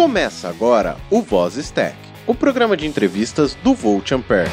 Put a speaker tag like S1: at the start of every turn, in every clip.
S1: Começa agora o Voz Stack, o programa de entrevistas do Volt Ampere.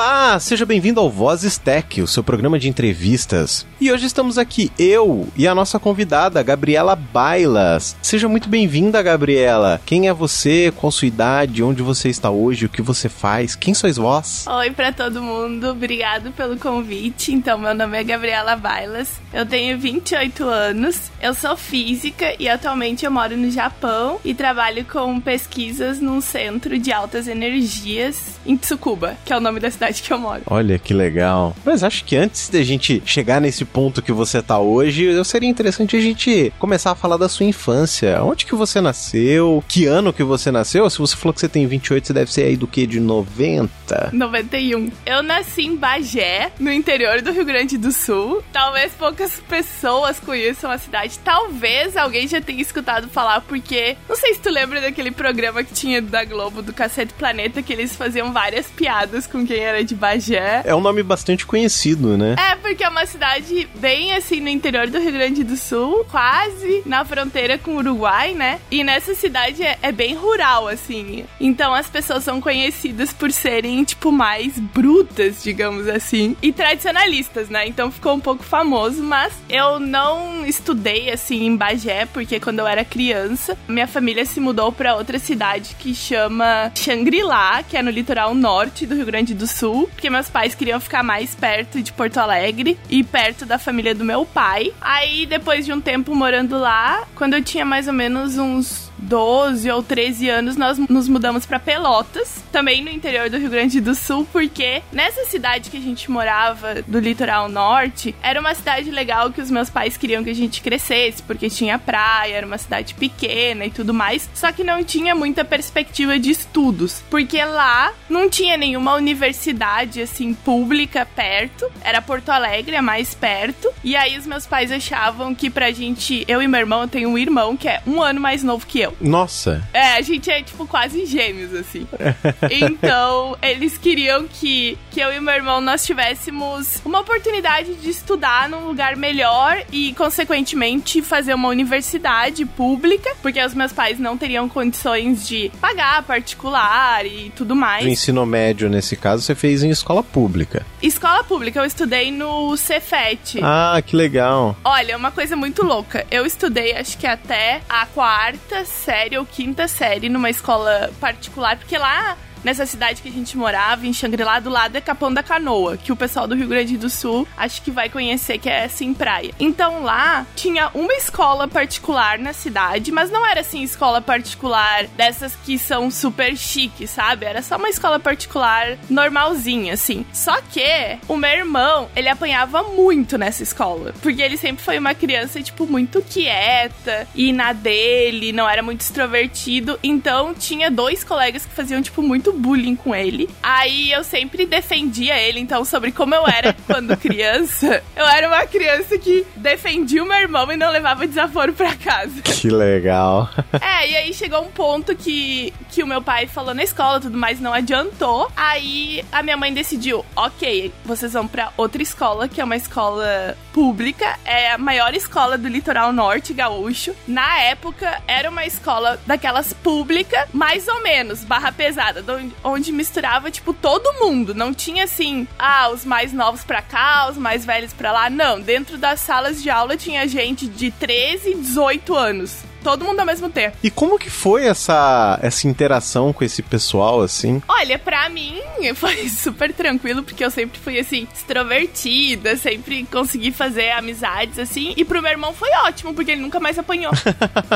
S1: Olá, seja bem-vindo ao Voz Stack, o seu programa de entrevistas. E hoje estamos aqui, eu e a nossa convidada, Gabriela Bailas. Seja muito bem-vinda, Gabriela. Quem é você? Qual sua idade? Onde você está hoje? O que você faz? Quem sois vós?
S2: Oi para todo mundo, obrigado pelo convite. Então, meu nome é Gabriela Bailas, eu tenho 28 anos, eu sou física e atualmente eu moro no Japão e trabalho com pesquisas num centro de altas energias em Tsukuba, que é o nome da cidade que eu moro.
S1: Olha que legal. Mas acho que antes da gente chegar nesse ponto que você tá hoje, seria interessante a gente começar a falar da sua infância. Onde que você nasceu? Que ano que você nasceu? Se você falou que você tem 28, você deve ser aí do que? De 90?
S2: 91. Eu nasci em Bagé, no interior do Rio Grande do Sul. Talvez poucas pessoas conheçam a cidade. Talvez alguém já tenha escutado falar, porque não sei se tu lembra daquele programa que tinha da Globo, do Cacete Planeta, que eles faziam várias piadas com quem era de Bagé.
S1: É um nome bastante conhecido, né?
S2: É, porque é uma cidade bem assim no interior do Rio Grande do Sul, quase na fronteira com o Uruguai, né? E nessa cidade é, é bem rural, assim. Então as pessoas são conhecidas por serem, tipo, mais brutas, digamos assim, e tradicionalistas, né? Então ficou um pouco famoso, mas eu não estudei, assim, em Bagé, porque quando eu era criança, minha família se mudou para outra cidade que chama Xangri-Lá, que é no litoral norte do Rio Grande do Sul, porque meus pais queriam ficar mais perto de Porto Alegre e perto da família do meu pai. Aí, depois de um tempo morando lá, quando eu tinha mais ou menos uns 12 ou 13 anos, nós nos mudamos para Pelotas, também no interior do Rio Grande do Sul, porque nessa cidade que a gente morava, do litoral norte, era uma cidade legal que os meus pais queriam que a gente crescesse, porque tinha praia, era uma cidade pequena e tudo mais, só que não tinha muita perspectiva de estudos, porque lá não tinha nenhuma universidade assim pública perto, era Porto Alegre, a mais perto, e aí os meus pais achavam que pra gente, eu e meu irmão, eu tenho um irmão que é um ano mais novo que eu.
S1: Nossa.
S2: É, a gente é, tipo, quase gêmeos, assim. então, eles queriam que, que eu e meu irmão nós tivéssemos uma oportunidade de estudar num lugar melhor e, consequentemente, fazer uma universidade pública, porque os meus pais não teriam condições de pagar particular e tudo mais.
S1: O ensino médio, nesse caso, você fez em escola pública.
S2: Escola pública, eu estudei no Cefet.
S1: Ah, que legal.
S2: Olha, uma coisa muito louca. Eu estudei, acho que até a quarta série ou quinta série numa escola particular, porque lá nessa cidade que a gente morava, em Xangri-Lá, do lado é Capão da Canoa, que o pessoal do Rio Grande do Sul acho que vai conhecer, que é assim, praia. Então lá tinha uma escola particular na cidade, mas não era assim escola particular dessas que são super chiques, sabe? Era só uma escola particular normalzinha, assim. Só que o meu irmão, ele apanhava muito nessa escola, porque ele sempre foi uma criança, tipo, muito quieta e na dele, não era muito extrovertido. Então tinha dois colegas que faziam, tipo, muito bullying com ele. Aí eu sempre defendia ele, então, sobre como eu era quando criança. Eu era uma criança que defendia o meu irmão e não levava desaforo pra casa.
S1: Que legal.
S2: É, e aí chegou um ponto que, que o meu pai falou na escola tudo mais, não adiantou. Aí a minha mãe decidiu: ok, vocês vão pra outra escola, que é uma escola pública, é a maior escola do litoral norte gaúcho. Na época, era uma escola daquelas pública, mais ou menos, barra pesada, onde misturava, tipo, todo mundo. Não tinha assim, ah, os mais novos pra cá, os mais velhos pra lá. Não, dentro das salas de aula tinha gente de 13 e 18 anos todo mundo ao mesmo tempo.
S1: E como que foi essa, essa interação com esse pessoal, assim?
S2: Olha, pra mim foi super tranquilo, porque eu sempre fui, assim, extrovertida, sempre consegui fazer amizades, assim. E pro meu irmão foi ótimo, porque ele nunca mais apanhou.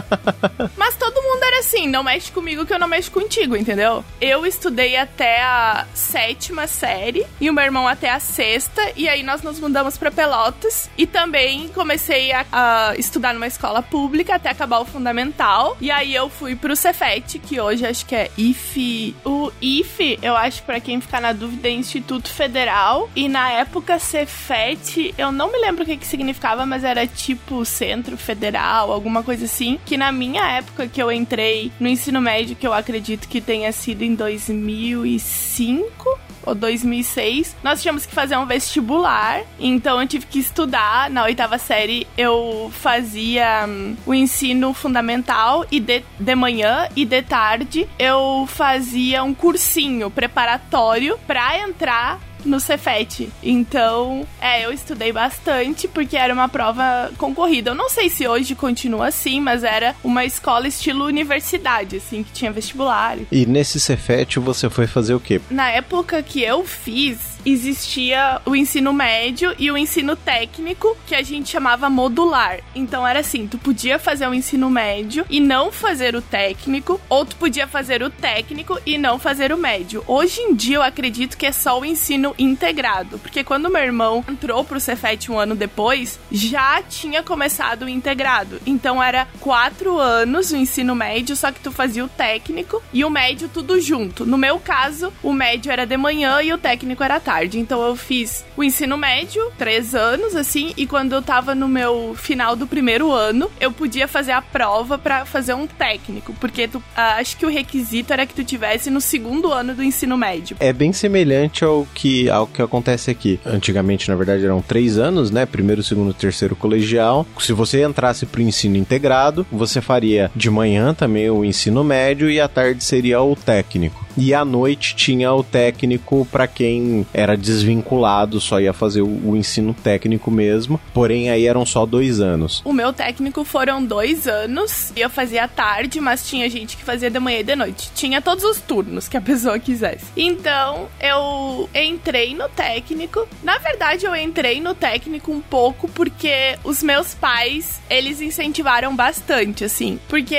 S2: Mas todo mundo era assim, não mexe comigo que eu não mexo contigo, entendeu? Eu estudei até a sétima série e o meu irmão até a sexta, e aí nós nos mudamos pra Pelotas. E também comecei a, a estudar numa escola pública até acabar o fundamental. E aí eu fui pro Cefet, que hoje acho que é IFE. O IFE, eu acho, para quem ficar na dúvida, é Instituto Federal. E na época, Cefet, eu não me lembro o que, que significava, mas era tipo Centro Federal, alguma coisa assim. Que na minha época que eu entrei no ensino médio, que eu acredito que tenha sido em 2005 ou 2006, nós tínhamos que fazer um vestibular. Então eu tive que estudar. Na oitava série eu fazia um, o ensino fundamental e de, de manhã e de tarde eu fazia um cursinho preparatório para entrar no Cefet. Então, é, eu estudei bastante porque era uma prova concorrida. Eu não sei se hoje continua assim, mas era uma escola estilo universidade, assim, que tinha vestibular.
S1: E nesse Cefet você foi fazer o quê?
S2: Na época que eu fiz, existia o ensino médio e o ensino técnico, que a gente chamava modular. Então era assim, tu podia fazer o ensino médio e não fazer o técnico, ou tu podia fazer o técnico e não fazer o médio. Hoje em dia eu acredito que é só o ensino integrado, porque quando meu irmão entrou pro Cefet um ano depois, já tinha começado o integrado. Então era quatro anos o ensino médio, só que tu fazia o técnico e o médio tudo junto. No meu caso, o médio era de manhã e o técnico era tarde tarde. Então eu fiz o ensino médio, três anos, assim, e quando eu tava no meu final do primeiro ano, eu podia fazer a prova para fazer um técnico, porque tu, uh, acho que o requisito era que tu tivesse no segundo ano do ensino médio.
S1: É bem semelhante ao que, ao que acontece aqui. Antigamente, na verdade, eram três anos, né? Primeiro, segundo, terceiro colegial. Se você entrasse pro ensino integrado, você faria de manhã também o ensino médio e à tarde seria o técnico e à noite tinha o técnico para quem era desvinculado, só ia fazer o, o, ensino técnico mesmo. Porém, aí eram só dois anos.
S2: O meu técnico foram dois anos. Eu fazia tarde, mas tinha gente que fazia de manhã e de noite. Tinha todos os turnos que a pessoa quisesse. Então, eu entrei no técnico. Na verdade, eu entrei no técnico um pouco porque os meus pais, eles incentivaram bastante, assim. Porque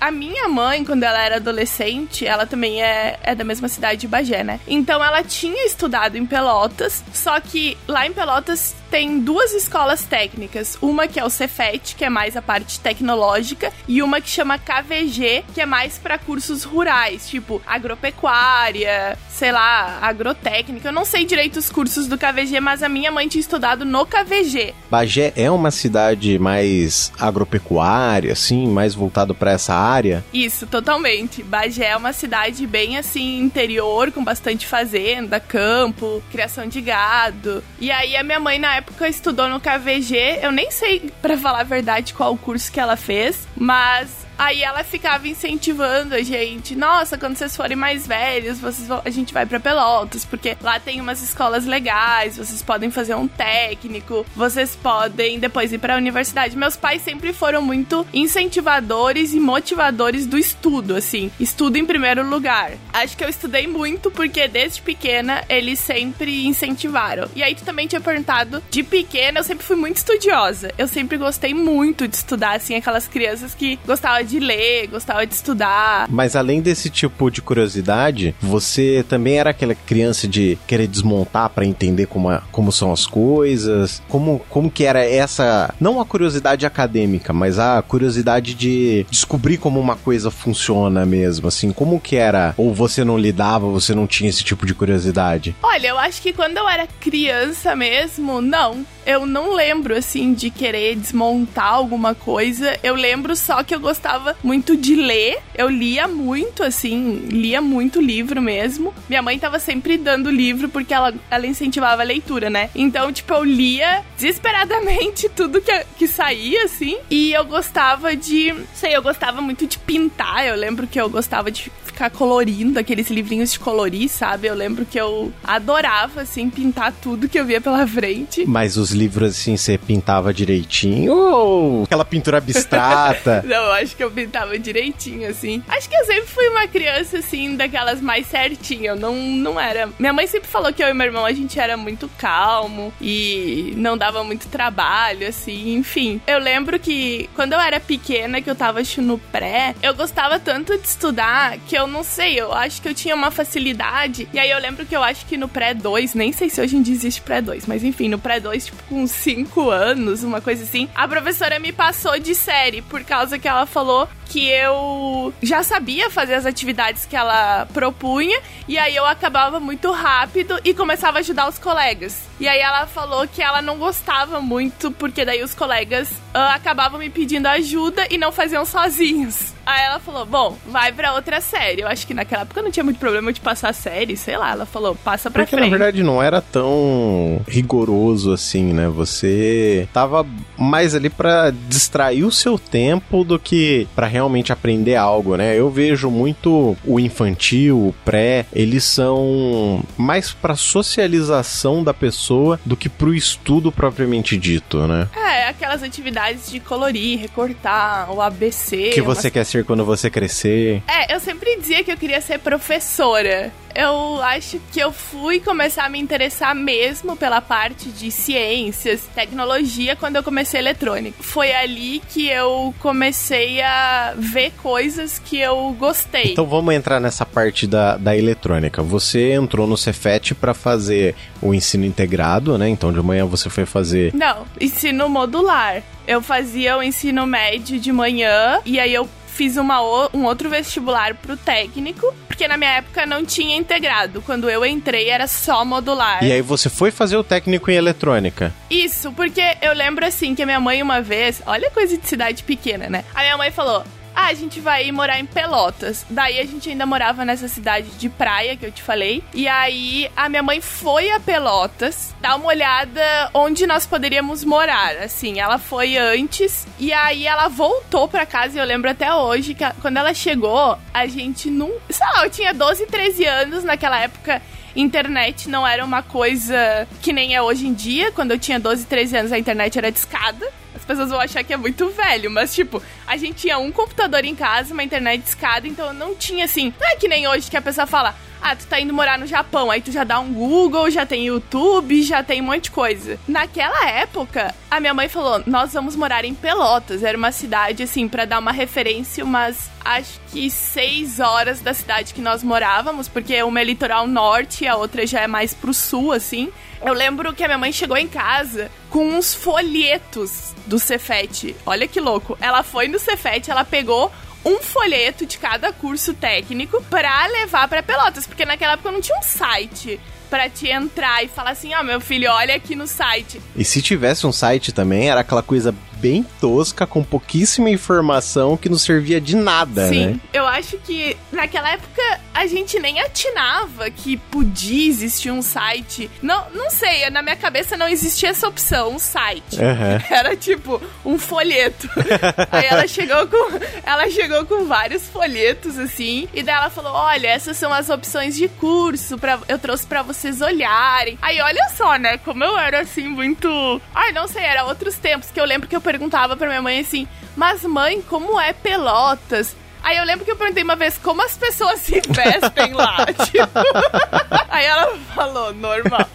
S2: a minha mãe, quando ela era adolescente, ela também é é, da mesma cidade de Bagé, né? Então ela tinha estudado em Pelotas, só que lá em Pelotas tem duas escolas técnicas. Uma que é o Cefet, que é mais a parte tecnológica, e uma que chama KVG, que é mais para cursos rurais, tipo agropecuária, sei lá, agrotécnica. Eu não sei direito os cursos do KVG, mas a minha mãe tinha estudado no KVG.
S1: Bagé é uma cidade mais agropecuária, assim, mais voltado para essa área?
S2: Isso, totalmente. Bagé é uma cidade bem assim interior, com bastante fazenda, campo, criação de gado. E aí a minha mãe na época estudou no KVG. Eu nem sei, para falar a verdade, qual o curso que ela fez, mas Aí ela ficava incentivando a gente. Nossa, quando vocês forem mais velhos, vocês vão, a gente vai para Pelotas, porque lá tem umas escolas legais, vocês podem fazer um técnico, vocês podem depois ir para a universidade. Meus pais sempre foram muito incentivadores e motivadores do estudo, assim. Estudo em primeiro lugar. Acho que eu estudei muito porque desde pequena eles sempre incentivaram. E aí tu também tinha perguntado, de pequena eu sempre fui muito estudiosa. Eu sempre gostei muito de estudar, assim, aquelas crianças que gostavam de ler, gostava de estudar.
S1: Mas além desse tipo de curiosidade, você também era aquela criança de querer desmontar para entender como, a, como são as coisas? Como, como que era essa, não a curiosidade acadêmica, mas a curiosidade de descobrir como uma coisa funciona mesmo, assim, como que era? Ou você não lidava, você não tinha esse tipo de curiosidade?
S2: Olha, eu acho que quando eu era criança mesmo, não. Eu não lembro, assim, de querer desmontar alguma coisa. Eu lembro só que eu gostava gostava muito de ler. Eu lia muito, assim, lia muito livro mesmo. Minha mãe tava sempre dando livro porque ela, ela incentivava a leitura, né? Então, tipo, eu lia desesperadamente tudo que, que saía, assim. E eu gostava de. Sei, eu gostava muito de pintar. Eu lembro que eu gostava de ficar colorindo aqueles livrinhos de colorir, sabe? Eu lembro que eu adorava, assim, pintar tudo que eu via pela frente.
S1: Mas os livros, assim, você pintava direitinho ou aquela pintura abstrata?
S2: Não, eu acho que eu pintava direitinho, assim. Acho que eu sempre fui uma criança, assim, daquelas mais certinha. Eu não, não era. Minha mãe sempre falou que eu e meu irmão a gente era muito calmo e não dava muito trabalho, assim, enfim. Eu lembro que quando eu era pequena, que eu tava no pré, eu gostava tanto de estudar que eu eu não sei, eu acho que eu tinha uma facilidade. E aí eu lembro que eu acho que no pré-2, nem sei se hoje em dia existe pré-2, mas enfim, no pré-2, tipo, com 5 anos, uma coisa assim, a professora me passou de série por causa que ela falou Store que eu já sabia fazer as atividades que ela propunha e aí eu acabava muito rápido e começava a ajudar os colegas. E aí ela falou que ela não gostava muito porque daí os colegas uh, acabavam me pedindo ajuda e não faziam sozinhos. Aí ela falou: Bom, vai pra outra série. Eu acho que naquela época não tinha muito problema de passar a série, sei lá. Ela falou: Passa pra
S1: Porque
S2: frente.
S1: na verdade não era tão rigoroso assim, né? Você tava mais ali pra distrair o seu tempo do que pra realmente aprender algo, né? Eu vejo muito o infantil, o pré, eles são mais pra socialização da pessoa do que pro estudo propriamente dito, né?
S2: É, aquelas atividades de colorir, recortar, o ABC.
S1: O que
S2: umas
S1: você quer ser quando você crescer.
S2: É, eu sempre dizia que eu queria ser professora. Eu acho que eu fui começar a me interessar mesmo pela parte de ciências, tecnologia, quando eu comecei eletrônica. Foi ali que eu comecei a ver coisas que eu gostei.
S1: Então vamos entrar nessa parte da, da eletrônica. Você entrou no Cefet para fazer o ensino integrado, né? Então de manhã você foi fazer.
S2: Não, ensino modular. Eu fazia o ensino médio de manhã e aí eu fiz uma, um outro vestibular pro técnico, porque na minha época não tinha integrado. Quando eu entrei era só modular.
S1: E aí você foi fazer o técnico em eletrônica.
S2: Isso, porque eu lembro assim que a minha mãe uma vez, olha coisa de cidade pequena, né? A minha mãe falou: "Ah, a gente vai morar em Pelotas". Daí a gente ainda morava nessa cidade de praia que eu te falei. E aí a minha mãe foi a Pelotas dar uma olhada onde nós poderíamos morar. Assim, ela foi antes e aí ela voltou pra casa e eu lembro até hoje que quando ela chegou, a gente não, sei lá, eu tinha 12, 13 anos naquela época internet não era uma coisa que nem é hoje em dia. Quando eu tinha 12, 13 anos, a internet era discada. As pessoas vão achar que é muito velho, mas tipo, a gente tinha um computador em casa, uma internet discada, então não tinha assim. Não é que nem hoje que a pessoa fala. Ah, tu tá indo morar no Japão, aí tu já dá um Google, já tem YouTube, já tem um monte de coisa. Naquela época, a minha mãe falou: Nós vamos morar em Pelotas. Era uma cidade, assim, pra dar uma referência, umas acho que seis horas da cidade que nós morávamos, porque uma é litoral norte e a outra já é mais pro sul, assim. Eu lembro que a minha mãe chegou em casa com uns folhetos do Cefet. Olha que louco. Ela foi no Cefet, ela pegou um folheto de cada curso técnico pra levar pra Pelotas, porque naquela época não tinha um site pra te entrar e falar assim: "Ó, meu filho, olha aqui no site".
S1: E se tivesse um site também, era aquela coisa bem tosca, com pouquíssima informação que não servia de nada,
S2: Sim,
S1: né?
S2: eu acho que naquela época a gente nem atinava que podia existir um site. Não, não sei, na minha cabeça não existia essa opção, um site.
S1: Aham.
S2: Era tipo um folheto. Aí ela chegou com ela chegou com vários folhetos assim, e daí ela falou: "Olha, essas são as opções de curso para eu trouxe pra vocês olharem". Aí olha só, né, como eu era assim muito, ai, não sei, era outros tempos que eu lembro que eu perguntava pra minha mãe assim: "Mas mãe, como é Pelotas?" Aí eu lembro que eu perguntei uma vez como as pessoas se vestem lá. tipo. Aí ela falou, normal.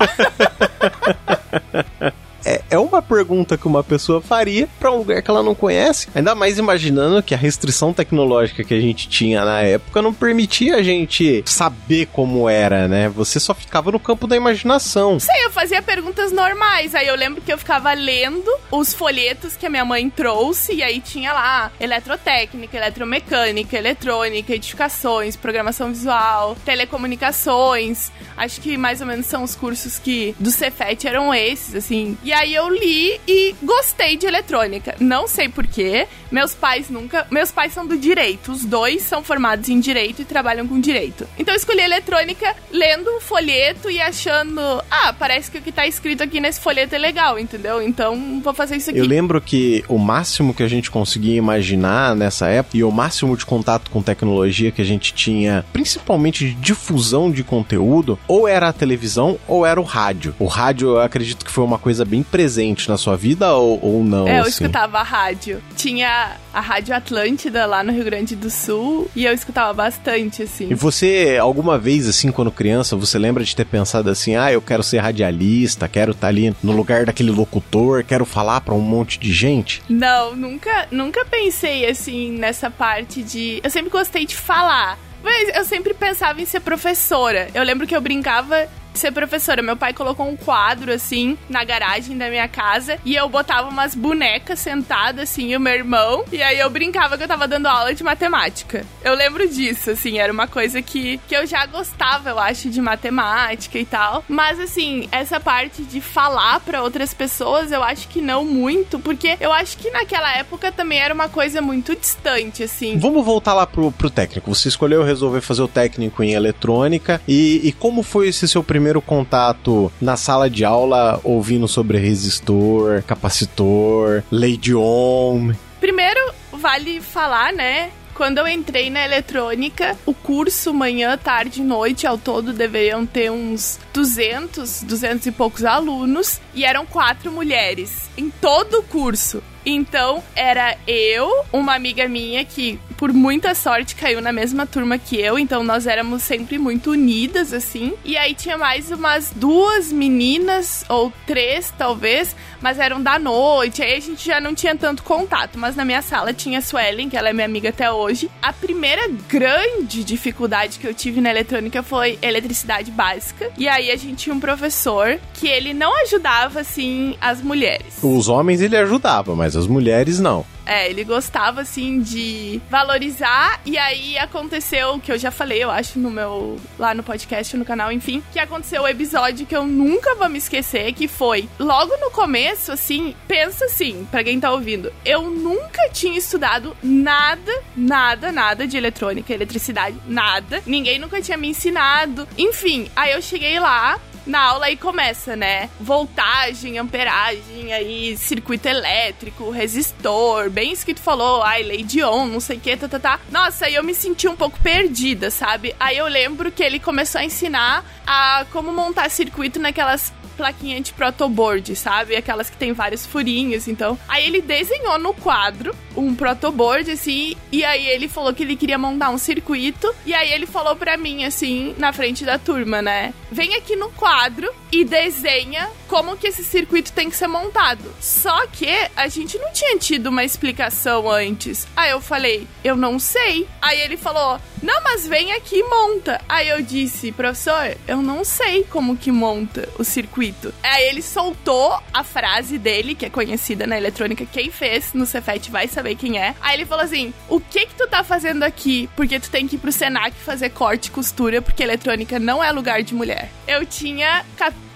S1: É, é uma pergunta que uma pessoa faria pra um lugar que ela não conhece. Ainda mais imaginando que a restrição tecnológica que a gente tinha na época não permitia a gente saber como era, né? Você só ficava no campo da imaginação.
S2: sei, eu fazia perguntas normais. Aí eu lembro que eu ficava lendo os folhetos que a minha mãe trouxe, e aí tinha lá eletrotécnica, eletromecânica, eletrônica, edificações, programação visual, telecomunicações. Acho que mais ou menos são os cursos que do Cefet eram esses, assim. E aí eu li e gostei de eletrônica. Não sei porquê. Meus pais nunca. Meus pais são do direito. Os dois são formados em direito e trabalham com direito. Então eu escolhi eletrônica lendo um folheto e achando. Ah, parece que o que tá escrito aqui nesse folheto é legal, entendeu? Então vou fazer isso aqui.
S1: Eu lembro que o máximo que a gente conseguia imaginar nessa época e o máximo de contato com tecnologia que a gente tinha, principalmente de difusão de conteúdo, ou era a televisão ou era o rádio. O rádio, eu acredito que foi uma coisa bem presente na sua vida ou, ou não?
S2: É, eu
S1: assim?
S2: escutava a rádio. Tinha a Rádio Atlântida lá no Rio Grande do Sul e eu escutava bastante, assim.
S1: E você, alguma vez, assim, quando criança, você lembra de ter pensado assim, ah, eu quero ser radialista, quero estar ali no lugar daquele locutor, quero falar pra um monte de gente?
S2: Não, nunca, nunca pensei assim nessa parte de. Eu sempre gostei de falar. Mas eu sempre pensava em ser professora. Eu lembro que eu brincava ser professora. Meu pai colocou um quadro assim na garagem da minha casa e eu botava umas bonecas sentadas assim, e o meu irmão, e aí eu brincava que eu tava dando aula de matemática. Eu lembro disso, assim, era uma coisa que, que eu já gostava, eu acho, de matemática e tal. Mas assim, essa parte de falar para outras pessoas, eu acho que não muito, porque eu acho que naquela época também era uma coisa muito distante, assim.
S1: Vamos voltar lá pro, pro técnico. Você escolheu resolver fazer o técnico em eletrônica e, e como foi esse seu primeiro contato na sala de aula ouvindo sobre resistor, capacitor, lei de Ohm?
S2: Primeiro, vale falar, né, quando eu entrei na eletrônica, o curso manhã, tarde e noite ao todo deveriam ter uns 200, 200 e poucos alunos e eram quatro mulheres em todo o curso. Então, era eu, uma amiga minha que, por muita sorte, caiu na mesma turma que eu. Então, nós éramos sempre muito unidas, assim. E aí tinha mais umas duas meninas, ou três, talvez, mas eram da noite. Aí a gente já não tinha tanto contato. Mas na minha sala tinha a Suelen, que ela é minha amiga até hoje. A primeira grande dificuldade que eu tive na eletrônica foi eletricidade básica. E aí a gente tinha um professor que ele não ajudava, assim, as mulheres.
S1: Os homens ele ajudava, mas as mulheres não.
S2: É, ele gostava, assim, de valorizar. E aí aconteceu, que eu já falei, eu acho, no meu. lá no podcast, no canal, enfim. Que aconteceu o episódio que eu nunca vou me esquecer, que foi logo no começo, assim. Pensa assim, pra quem tá ouvindo. Eu nunca tinha estudado nada, nada, nada de eletrônica, eletricidade, nada. Ninguém nunca tinha me ensinado. Enfim, aí eu cheguei lá, na aula aí começa, né? Voltagem, amperagem, aí circuito elétrico, resistor, bem isso que tu falou, ai, lei de on, não sei o que, tá, tá, tá. Nossa, aí eu me senti um pouco perdida, sabe? Aí eu lembro que ele começou a ensinar a como montar circuito naquelas plaquinha de protoboard, sabe? Aquelas que tem vários furinhos, então. Aí ele desenhou no quadro um protoboard, assim, e aí ele falou que ele queria montar um circuito, e aí ele falou pra mim, assim, na frente da turma, né? Vem aqui no quadro e desenha como que esse circuito tem que ser montado. Só que a gente não tinha tido uma explicação antes. Aí eu falei, eu não sei. Aí ele falou, não, mas vem aqui e monta. Aí eu disse, professor, eu não sei como que monta o circuito. Aí ele soltou a frase dele, que é conhecida na eletrônica, quem fez no Cefet vai saber quem é. Aí ele falou assim, o que que tu tá fazendo aqui? Porque tu tem que ir pro Senac fazer corte e costura, porque eletrônica não é lugar de mulher. Eu tinha 14,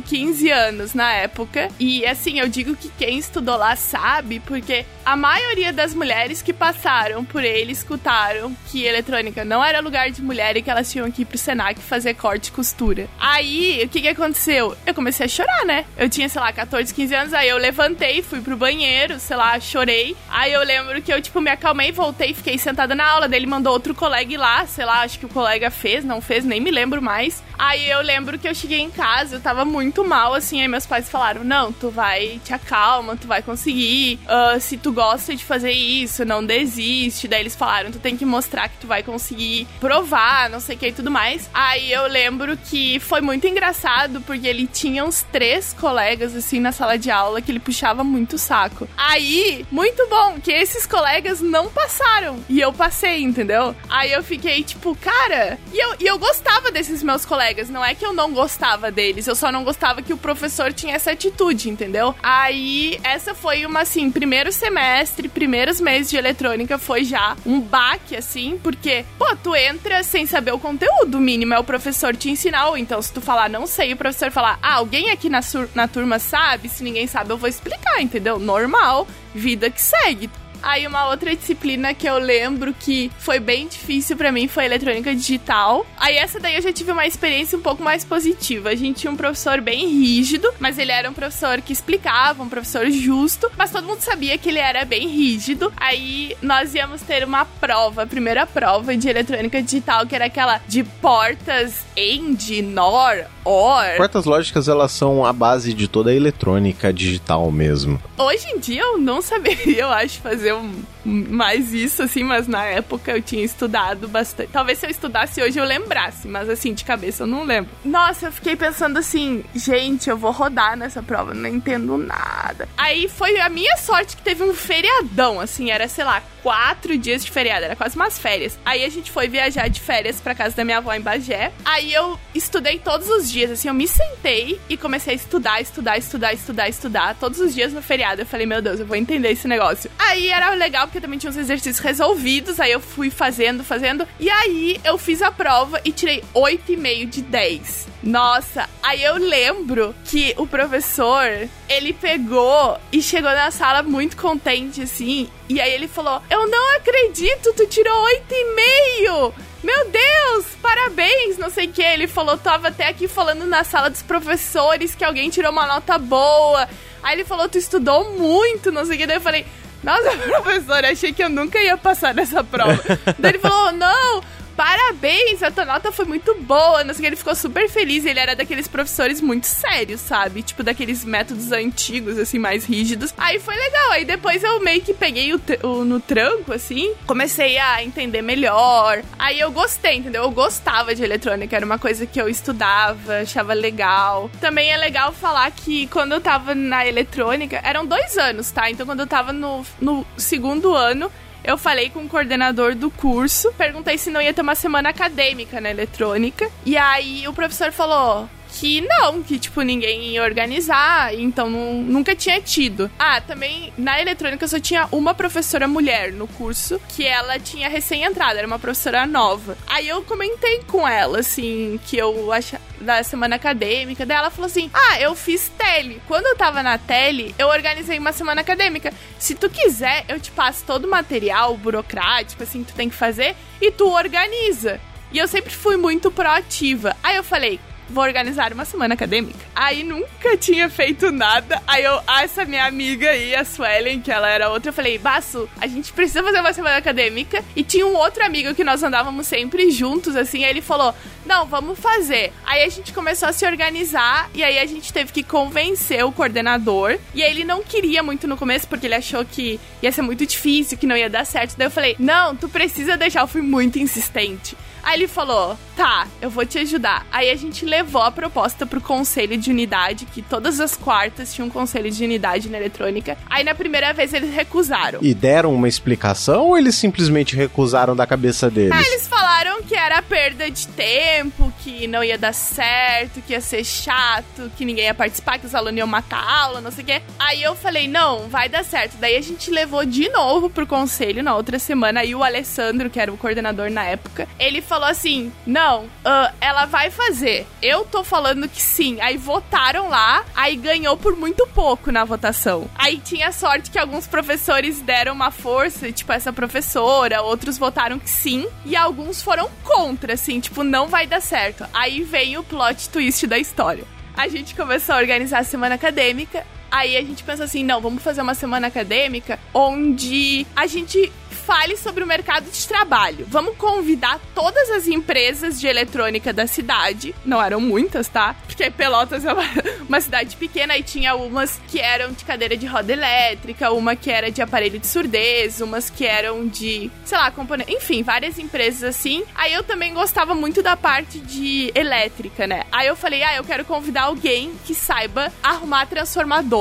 S2: 15 anos na época. E assim, eu digo que quem estudou lá sabe, porque a maioria das mulheres que passaram por ele escutaram que eletrônica não era lugar de mulher e que elas tinham que ir pro Senac fazer corte e costura. Aí, o que que aconteceu? Eu comecei a chorar, né? Eu tinha, sei lá, 14, 15 anos, aí eu levantei, fui pro banheiro, sei lá, chorei. Aí eu lembro que eu, tipo, me acalmei, voltei, fiquei sentada na aula. Daí ele mandou outro colega ir lá, sei lá, acho que o colega fez, não fez, nem me lembro mais. Aí eu lembro que eu cheguei em casa, eu tava muito mal, assim, aí meus pais falaram, não, tu vai, te acalma, tu vai conseguir, uh, se tu gosta de fazer isso, não desiste. Daí eles falaram, tu tem que mostrar que tu vai conseguir provar, não sei o que e tudo mais. Aí eu lembro que foi muito engraçado, porque ele tinha uns três colegas, assim, na sala de aula, que ele puxava muito saco. Aí, muito bom, que esses colegas não passaram, e eu passei, entendeu? Aí eu fiquei, tipo, cara, e eu, e eu gostava desses meus colegas, não é que eu não gostava deles, eu só não gostava que o professor tinha essa atitude, entendeu? Aí, essa foi uma, assim, primeiro semestre, primeiros meses de eletrônica foi já um baque, assim, porque, pô, tu entra sem saber o conteúdo, o mínimo é o professor te ensinar, ou então se tu falar não sei, o professor falar, ah, alguém aqui na, na turma sabe? Se ninguém sabe, eu vou explicar, entendeu? Normal, vida que segue. Aí uma outra disciplina que eu lembro que foi bem difícil para mim foi eletrônica digital. Aí essa daí eu já tive uma experiência um pouco mais positiva. A gente tinha um professor bem rígido, mas ele era um professor que explicava, um professor justo, mas todo mundo sabia que ele era bem rígido. Aí nós íamos ter uma prova, a primeira prova de eletrônica digital, que era aquela de portas AND, NOR, OR.
S1: Portas lógicas, elas são a base de toda a eletrônica digital mesmo.
S2: Hoje em dia eu não saberia, eu acho, fazer um, mais isso, assim, mas na época eu tinha estudado bastante. Talvez se eu estudasse hoje eu lembrasse, mas assim, de cabeça eu não lembro. Nossa, eu fiquei pensando assim, gente, eu vou rodar nessa prova, não entendo nada. Aí foi a minha sorte que teve um feriadão, assim, era, sei lá, quatro dias de feriado, era quase umas férias. Aí a gente foi viajar de férias pra casa da minha avó em Bagé. Aí eu estudei todos os dias, assim, eu me sentei e comecei a estudar, estudar, estudar, estudar, estudar, todos os dias no feriado. Eu falei, meu Deus, eu vou entender esse negócio. Aí era legal porque também tinha uns exercícios resolvidos, aí eu fui fazendo, fazendo. E aí eu fiz a prova e tirei 8,5 de 10. Nossa, aí eu lembro que o professor, ele pegou e chegou na sala muito contente, assim. E aí ele falou: Eu não acredito, tu tirou 8,5! Meu Deus, parabéns, não sei o que. Ele falou, tava até aqui falando na sala dos professores que alguém tirou uma nota boa. Aí ele falou, tu estudou muito, não sei o que. Daí eu falei, nossa, professor, achei que eu nunca ia passar nessa prova. Daí ele falou, não, parabéns, a tua nota foi muito boa. Não sei o que, ele ficou super feliz. Ele era daqueles professores muito sérios, sabe? Tipo, daqueles métodos antigos, assim, mais rígidos. Aí foi legal. Aí depois eu meio que peguei o, o, no tranco, assim, comecei a entender melhor. Aí eu gostei, entendeu? Eu gostava de eletrônica, era uma coisa que eu estudava, achava legal. Também é legal falar que quando eu tava na eletrônica, eram dois anos, tá? Então quando eu tava no, no segundo ano, eu falei com o coordenador do curso, perguntei se não ia ter uma semana acadêmica na eletrônica. E aí o professor falou: que não, que tipo ninguém ia organizar, então não, nunca tinha tido. Ah, também na eletrônica só tinha uma professora mulher no curso, que ela tinha recém entrado, era uma professora nova. Aí eu comentei com ela assim que eu achava da semana acadêmica, daí ela falou assim: "Ah, eu fiz tele. Quando eu tava na tele, eu organizei uma semana acadêmica. Se tu quiser, eu te passo todo o material burocrático assim que tu tem que fazer e tu organiza." E eu sempre fui muito proativa. Aí eu falei: vou organizar uma semana acadêmica. Aí nunca tinha feito nada. Aí eu, ah, essa minha amiga aí, a Suelen, que ela era outra, eu falei, Baço, a gente precisa fazer uma semana acadêmica. E tinha um outro amigo que nós andávamos sempre juntos, assim, aí ele falou, não, vamos fazer. Aí a gente começou a se organizar e aí a gente teve que convencer o coordenador. E aí ele não queria muito no começo, porque ele achou que ia ser muito difícil, que não ia dar certo. Daí eu falei, não, tu precisa deixar. Eu fui muito insistente. Aí ele falou: tá, eu vou te ajudar. Aí a gente levou a proposta pro conselho de unidade, que todas as quartas tinha um conselho de unidade na eletrônica. Aí na primeira vez eles recusaram.
S1: E deram uma explicação ou eles simplesmente recusaram da cabeça deles?
S2: Ah, eles falaram que era perda de tempo, que não ia dar certo, que ia ser chato, que ninguém ia participar, que os alunos iam matar a aula, não sei o quê. Aí eu falei: não, vai dar certo. Daí a gente levou de novo pro conselho na outra semana. Aí o Alessandro, que era o coordenador na época, ele falou falou assim: não, uh, ela vai fazer. Eu tô falando que sim. Aí votaram lá, aí ganhou por muito pouco na votação. Aí tinha sorte que alguns professores deram uma força, tipo essa professora, outros votaram que sim, e alguns foram contra, assim, tipo, não vai dar certo. Aí veio o plot twist da história. A gente começou a organizar a semana acadêmica. Aí a gente pensou assim: não, vamos fazer uma semana acadêmica onde a gente fale sobre o mercado de trabalho. Vamos convidar todas as empresas de eletrônica da cidade. Não eram muitas, tá? Porque Pelotas é uma, uma cidade pequena e tinha umas que eram de cadeira de roda elétrica, uma que era de aparelho de surdez, umas que eram de, sei lá, componente. Enfim, várias empresas assim. Aí eu também gostava muito da parte de elétrica, né? Aí eu falei, ah, eu quero convidar alguém que saiba arrumar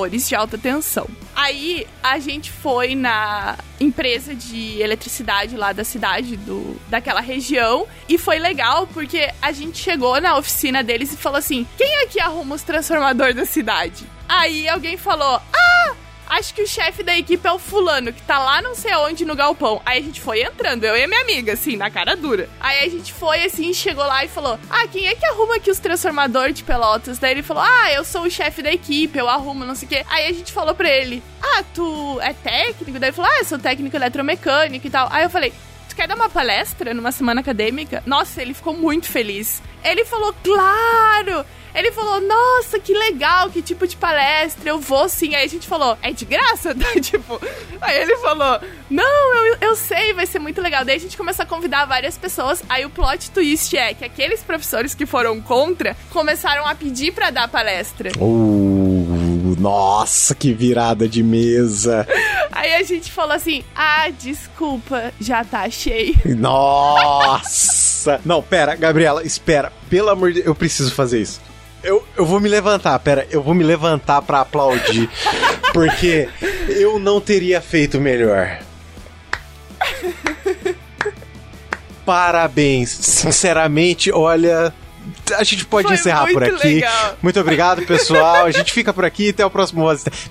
S2: transformadores de alta tensão. Aí a gente foi na empresa de eletricidade lá da cidade, do, daquela região, e foi legal porque a gente chegou na oficina deles e falou assim: quem aqui arruma os transformadores da cidade? Aí alguém falou: ah! Acho que o chefe da equipe é o fulano, que tá lá não sei onde no galpão. Aí a gente foi entrando, eu e minha amiga, assim, na cara dura. Aí a gente foi, assim, chegou lá e falou: Ah, quem é que arruma aqui os transformadores de pelotas? Daí ele falou: Ah, eu sou o chefe da equipe, eu arrumo, não sei o quê. Aí a gente falou pra ele: Ah, tu é técnico? Daí ele falou: Ah, eu sou técnico eletromecânico e tal. Aí eu falei: Tu quer dar uma palestra numa semana acadêmica? Nossa, ele ficou muito feliz. Ele falou: Claro! Ele falou, nossa, que legal, que tipo de palestra, eu vou sim. Aí a gente falou, é de graça? tipo, aí ele falou, não, eu, eu sei, vai ser muito legal. Daí a gente começou a convidar várias pessoas. Aí o plot twist é que aqueles professores que foram contra começaram a pedir para dar palestra.
S1: Nossa, que virada de mesa.
S2: Aí a gente falou assim: ah, desculpa, já tá cheio.
S1: Nossa! Não, pera, Gabriela, espera. Pelo amor de Deus, eu preciso fazer isso. Eu, eu vou me levantar, pera, eu vou me levantar para aplaudir. porque eu não teria feito melhor. Parabéns. Sinceramente, olha, a gente pode Foi encerrar por aqui. Legal. Muito obrigado, pessoal. A gente fica por aqui até o próximo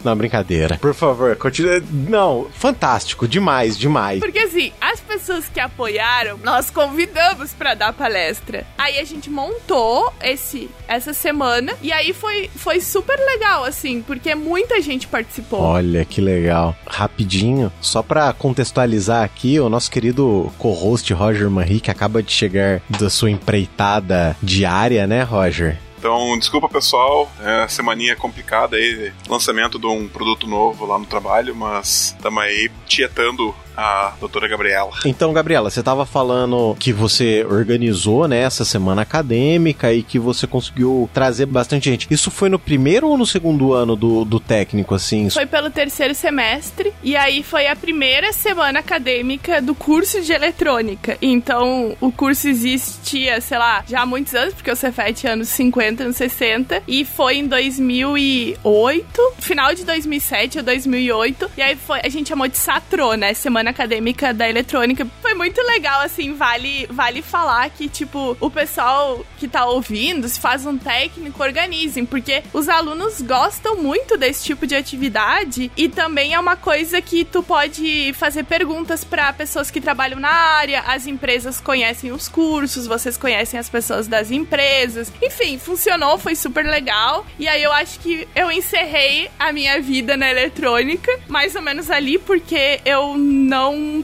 S1: Não, brincadeira. Por favor, continue. Não, fantástico. Demais, demais.
S2: Porque assim, as pessoas que apoiaram, nós convidamos para dar palestra. Aí a gente montou esse essa semana e aí foi foi super legal assim, porque muita gente participou.
S1: Olha que legal. Rapidinho, só para contextualizar aqui, o nosso querido co-host Roger Manri que acaba de chegar da sua empreitada diária né, Roger?
S3: Então, desculpa pessoal, é semaninha complicada aí, lançamento de um produto novo lá no trabalho, mas estamos aí tietando a doutora Gabriela.
S1: Então, Gabriela, você estava falando que você organizou né, essa semana acadêmica e que você conseguiu trazer bastante gente. Isso foi no primeiro ou no segundo ano do, do técnico, assim?
S2: Foi pelo terceiro semestre, e aí foi a primeira semana acadêmica do curso de eletrônica. Então, o curso existia, sei lá, já há muitos anos, porque o Cefet é anos 50, anos 60, e foi em 2008, final de 2007 ou 2008, e aí foi, a gente chamou de Satro, né, semana semana acadêmica da eletrônica. Foi muito legal, assim, vale, vale falar que, tipo, o pessoal que tá ouvindo, se faz um técnico, organizem, porque os alunos gostam muito desse tipo de atividade e também é uma coisa que tu pode fazer perguntas para pessoas que trabalham na área, as empresas conhecem os cursos, vocês conhecem as pessoas das empresas. Enfim, funcionou, foi super legal. E aí eu acho que eu encerrei a minha vida na eletrônica, mais ou menos ali, porque eu não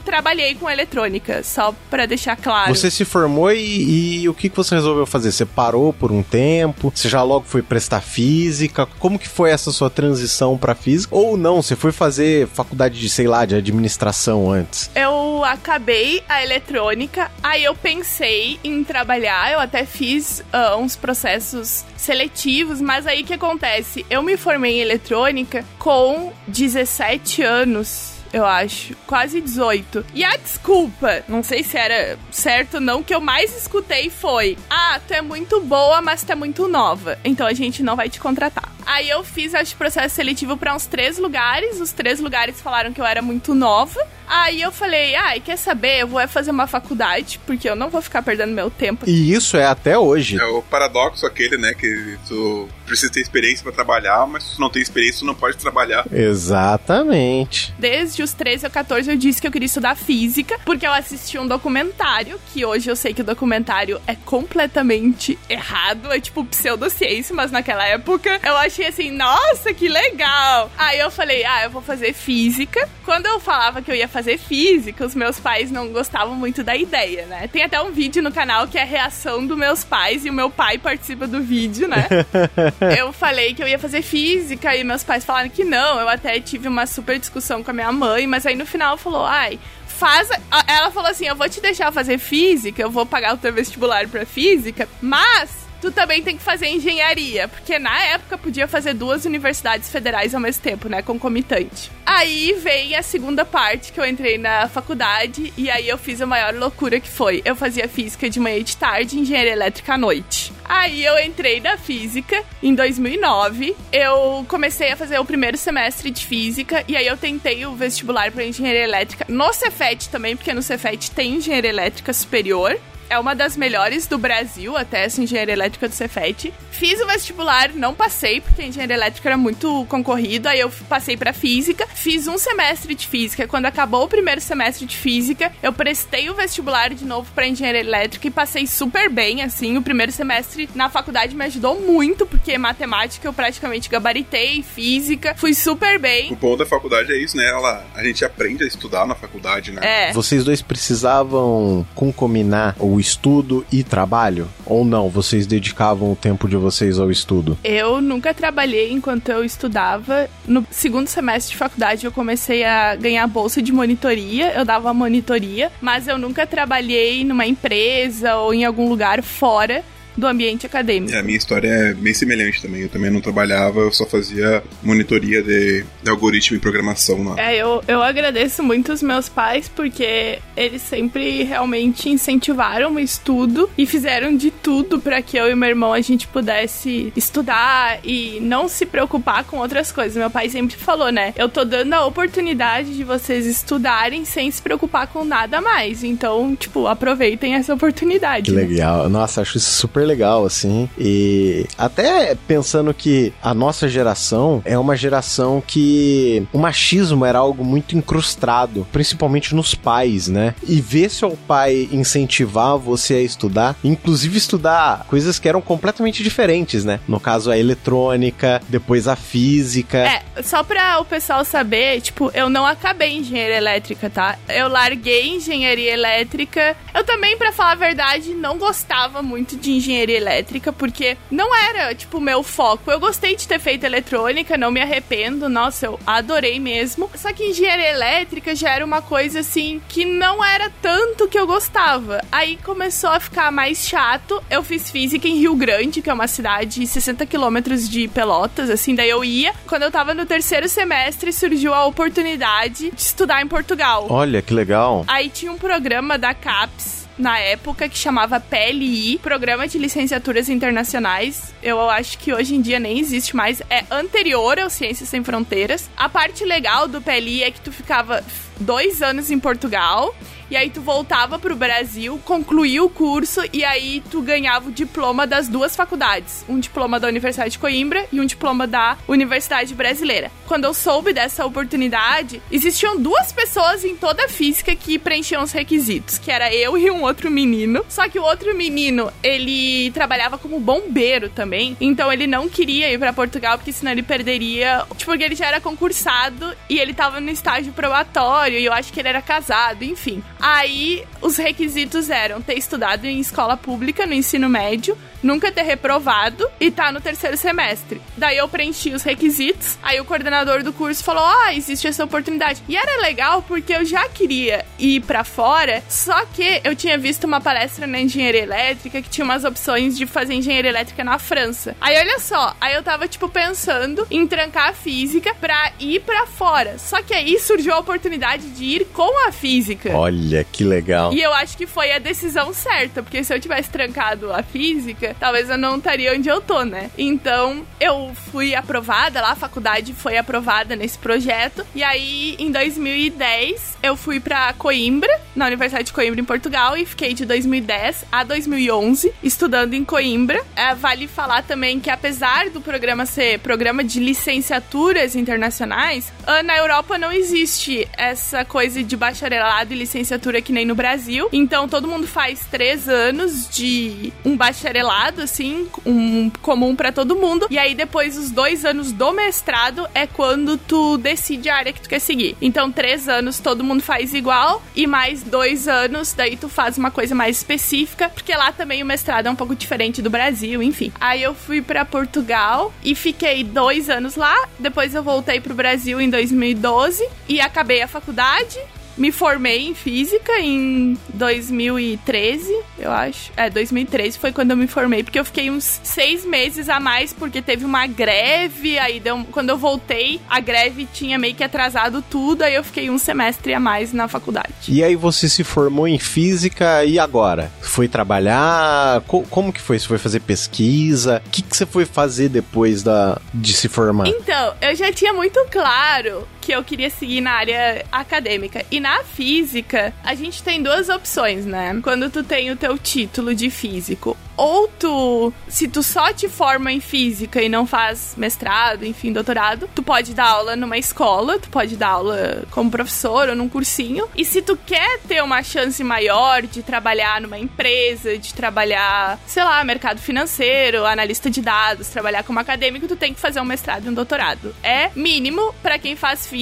S2: trabalhei com eletrônica, só para deixar claro.
S1: Você se formou e, e, o que, que você resolveu fazer? Você parou por um tempo? Você já logo foi prestar física? Como que foi essa sua transição para física? Ou não, você foi fazer faculdade de, sei lá, de administração antes?
S2: Eu acabei a eletrônica, aí eu pensei em trabalhar, eu até fiz uh, uns processos seletivos, mas aí que acontece? Eu me formei em eletrônica com 17 anos eu acho. Quase 18. E a desculpa, não sei se era certo ou não, que eu mais escutei foi: Ah, tu é muito boa, mas tu é muito nova. Então a gente não vai te contratar. Aí eu fiz, acho, processo seletivo para uns três lugares. Os três lugares falaram que eu era muito nova. Aí eu falei, ai, ah, quer saber? Eu vou fazer uma faculdade, porque eu não vou ficar perdendo meu tempo.
S1: E isso é até hoje.
S3: É o paradoxo aquele, né? Que tu precisa ter experiência para trabalhar, mas se tu não tem experiência, tu não pode trabalhar.
S1: Exatamente.
S2: Desde os 13 ou 14 eu disse que eu queria estudar física, porque eu assisti um documentário, que hoje eu sei que o documentário é completamente errado, é tipo pseudociência, mas naquela época eu achei assim, nossa, que legal. Aí eu falei, ah, eu vou fazer física. Quando eu falava que eu ia fazer fazer física, os meus pais não gostavam muito da ideia, né? Tem até um vídeo no canal que é a reação dos meus pais e o meu pai participa do vídeo, né? eu falei que eu ia fazer física e meus pais falaram que não. Eu até tive uma super discussão com a minha mãe, mas aí no final falou: ai, faz. Ela falou assim: eu vou te deixar fazer física, eu vou pagar o teu vestibular pra física, mas tu também tem que fazer engenharia, porque na época podia fazer duas universidades federais ao mesmo tempo, né, concomitante. Aí vem a segunda parte que eu entrei na faculdade e aí eu fiz a maior loucura que foi, eu fazia física de manhã e de tarde engenharia elétrica à noite. Aí eu entrei na física em 2009, eu comecei a fazer o primeiro semestre de física e aí eu tentei o vestibular para engenharia elétrica no Cefet também, porque no Cefet tem engenharia elétrica superior é uma das melhores do Brasil, até essa engenharia elétrica do Cefet. Fiz o vestibular, não passei, porque a engenharia elétrica era muito concorrido, aí eu passei para física. Fiz um semestre de física. Quando acabou o primeiro semestre de física, eu prestei o vestibular de novo para engenharia elétrica e passei super bem, assim. O primeiro semestre na faculdade me ajudou muito, porque matemática eu praticamente gabaritei, física, fui super bem.
S3: O bom da faculdade é isso, né? Ela, a gente aprende a estudar na faculdade, né?
S1: É. Vocês dois precisavam concombinar estudo e trabalho? Ou não? Vocês dedicavam o tempo de vocês ao estudo?
S2: Eu nunca trabalhei enquanto eu estudava. No segundo semestre de faculdade eu comecei a ganhar bolsa de monitoria, eu dava monitoria, mas eu nunca trabalhei numa empresa ou em algum lugar fora do ambiente acadêmico.
S3: É, a minha história é bem semelhante também. Eu também não trabalhava, eu só fazia monitoria de, de algoritmo e programação lá.
S2: É, eu, eu agradeço muito os meus pais porque eles sempre realmente incentivaram o estudo e fizeram de tudo para que eu e meu irmão a gente pudesse estudar e não se preocupar com outras coisas. Meu pai sempre falou, né? Eu tô dando a oportunidade de vocês estudarem sem se preocupar com nada mais. Então, tipo, aproveitem essa oportunidade.
S1: Que
S2: né?
S1: legal. Nossa, acho isso super legal, assim. E até pensando que a nossa geração é uma geração que o machismo era algo muito incrustado, principalmente nos pais, né? E ver seu pai incentivar você a estudar, inclusive estudar coisas que eram completamente diferentes, né? No caso, a eletrônica, depois a física.
S2: É, só pra o pessoal saber, tipo, eu não acabei engenharia elétrica, tá? Eu larguei engenharia elétrica. Eu também, pra falar a verdade, não gostava muito de engenharia elétrica, porque não era, tipo, o meu foco. Eu gostei de ter feito eletrônica, não me arrependo, nossa, eu adorei mesmo. Só que engenharia elétrica já era uma coisa, assim, que não era tanto que eu gostava. Aí começou a ficar mais chato. Eu fiz física em Rio Grande, que é uma cidade 60 quilômetros de Pelotas, assim, daí eu ia. Quando eu tava no terceiro semestre, surgiu a oportunidade de estudar em Portugal.
S1: Olha que legal.
S2: Aí tinha um programa da CAPES na época que chamava PLI, Programa de Licenciaturas Internacionais. Eu acho que hoje em dia nem existe mais. É anterior ao Ciências Sem Fronteiras. A parte legal do PLI é que tu ficava dois anos em Portugal e aí tu voltava pro Brasil, concluía o curso e aí tu ganhava o diploma das duas faculdades, um diploma da Universidade de Coimbra e um diploma da Universidade Brasileira. Quando eu soube dessa oportunidade, existiam duas pessoas em toda a física que preenchiam os requisitos, que era eu e um outro menino. Só que o outro menino, ele trabalhava como bombeiro também, então ele não queria ir para Portugal porque senão ele perderia, tipo, porque ele já era concursado e ele tava no estágio probatório e eu acho que ele era casado, enfim. Aí os requisitos eram ter estudado em escola pública no ensino médio, nunca ter reprovado e tá no terceiro semestre. Daí eu preenchi os requisitos, aí o coordenador do curso falou: "Ah, existe essa oportunidade". E era legal porque eu já queria ir para fora, só que eu tinha visto uma palestra na engenharia elétrica que tinha umas opções de fazer engenharia elétrica na França. Aí olha só, aí eu tava tipo pensando em trancar a física pra ir para fora. Só que aí surgiu a oportunidade de ir com a física.
S1: Olha que legal.
S2: E eu acho que foi a decisão certa, porque se eu tivesse trancado a física, talvez eu não estaria onde eu tô, né? Então, eu fui aprovada lá, a faculdade foi aprovada nesse projeto. E aí, em 2010, eu fui para Coimbra, na Universidade de Coimbra, em Portugal, e fiquei de 2010 a 2011 estudando em Coimbra. É, vale falar também que, apesar do programa ser programa de licenciaturas internacionais, na Europa não existe essa coisa de bacharelado e licenciatura que nem no Brasil. Então, todo mundo faz três anos de um bacharelado, assim, um comum para todo mundo. E aí, depois, os dois anos do mestrado é quando tu decide a área que tu quer seguir. Então, três anos todo mundo faz igual, e mais dois anos, daí tu faz uma coisa mais específica, porque lá também o mestrado é um pouco diferente do Brasil, enfim. Aí eu fui para Portugal e fiquei dois anos lá. Depois eu voltei pro Brasil em 2012 e acabei a faculdade me formei em física em 2013, eu acho. É, 2013 foi quando eu me formei, porque eu fiquei uns seis meses a mais, porque teve uma greve, aí deu, quando eu voltei, a greve tinha meio que atrasado tudo, aí eu fiquei um semestre a mais na faculdade.
S1: E aí você se formou em física e agora? Foi trabalhar? Co como que foi? Você foi fazer pesquisa? O que, que você foi fazer depois da, de se formar?
S2: Então, eu já tinha muito claro que eu queria seguir na área acadêmica. E na física, a gente tem duas opções, né? Quando tu tem o teu título de físico, ou tu, se tu só te forma em física e não faz mestrado, enfim, doutorado, tu pode dar aula numa escola, tu pode dar aula como professor ou num cursinho. E se tu quer ter uma chance maior de trabalhar numa empresa, de trabalhar, sei lá, mercado financeiro, analista de dados, trabalhar como acadêmico, tu tem que fazer um mestrado e um doutorado. É mínimo para quem faz física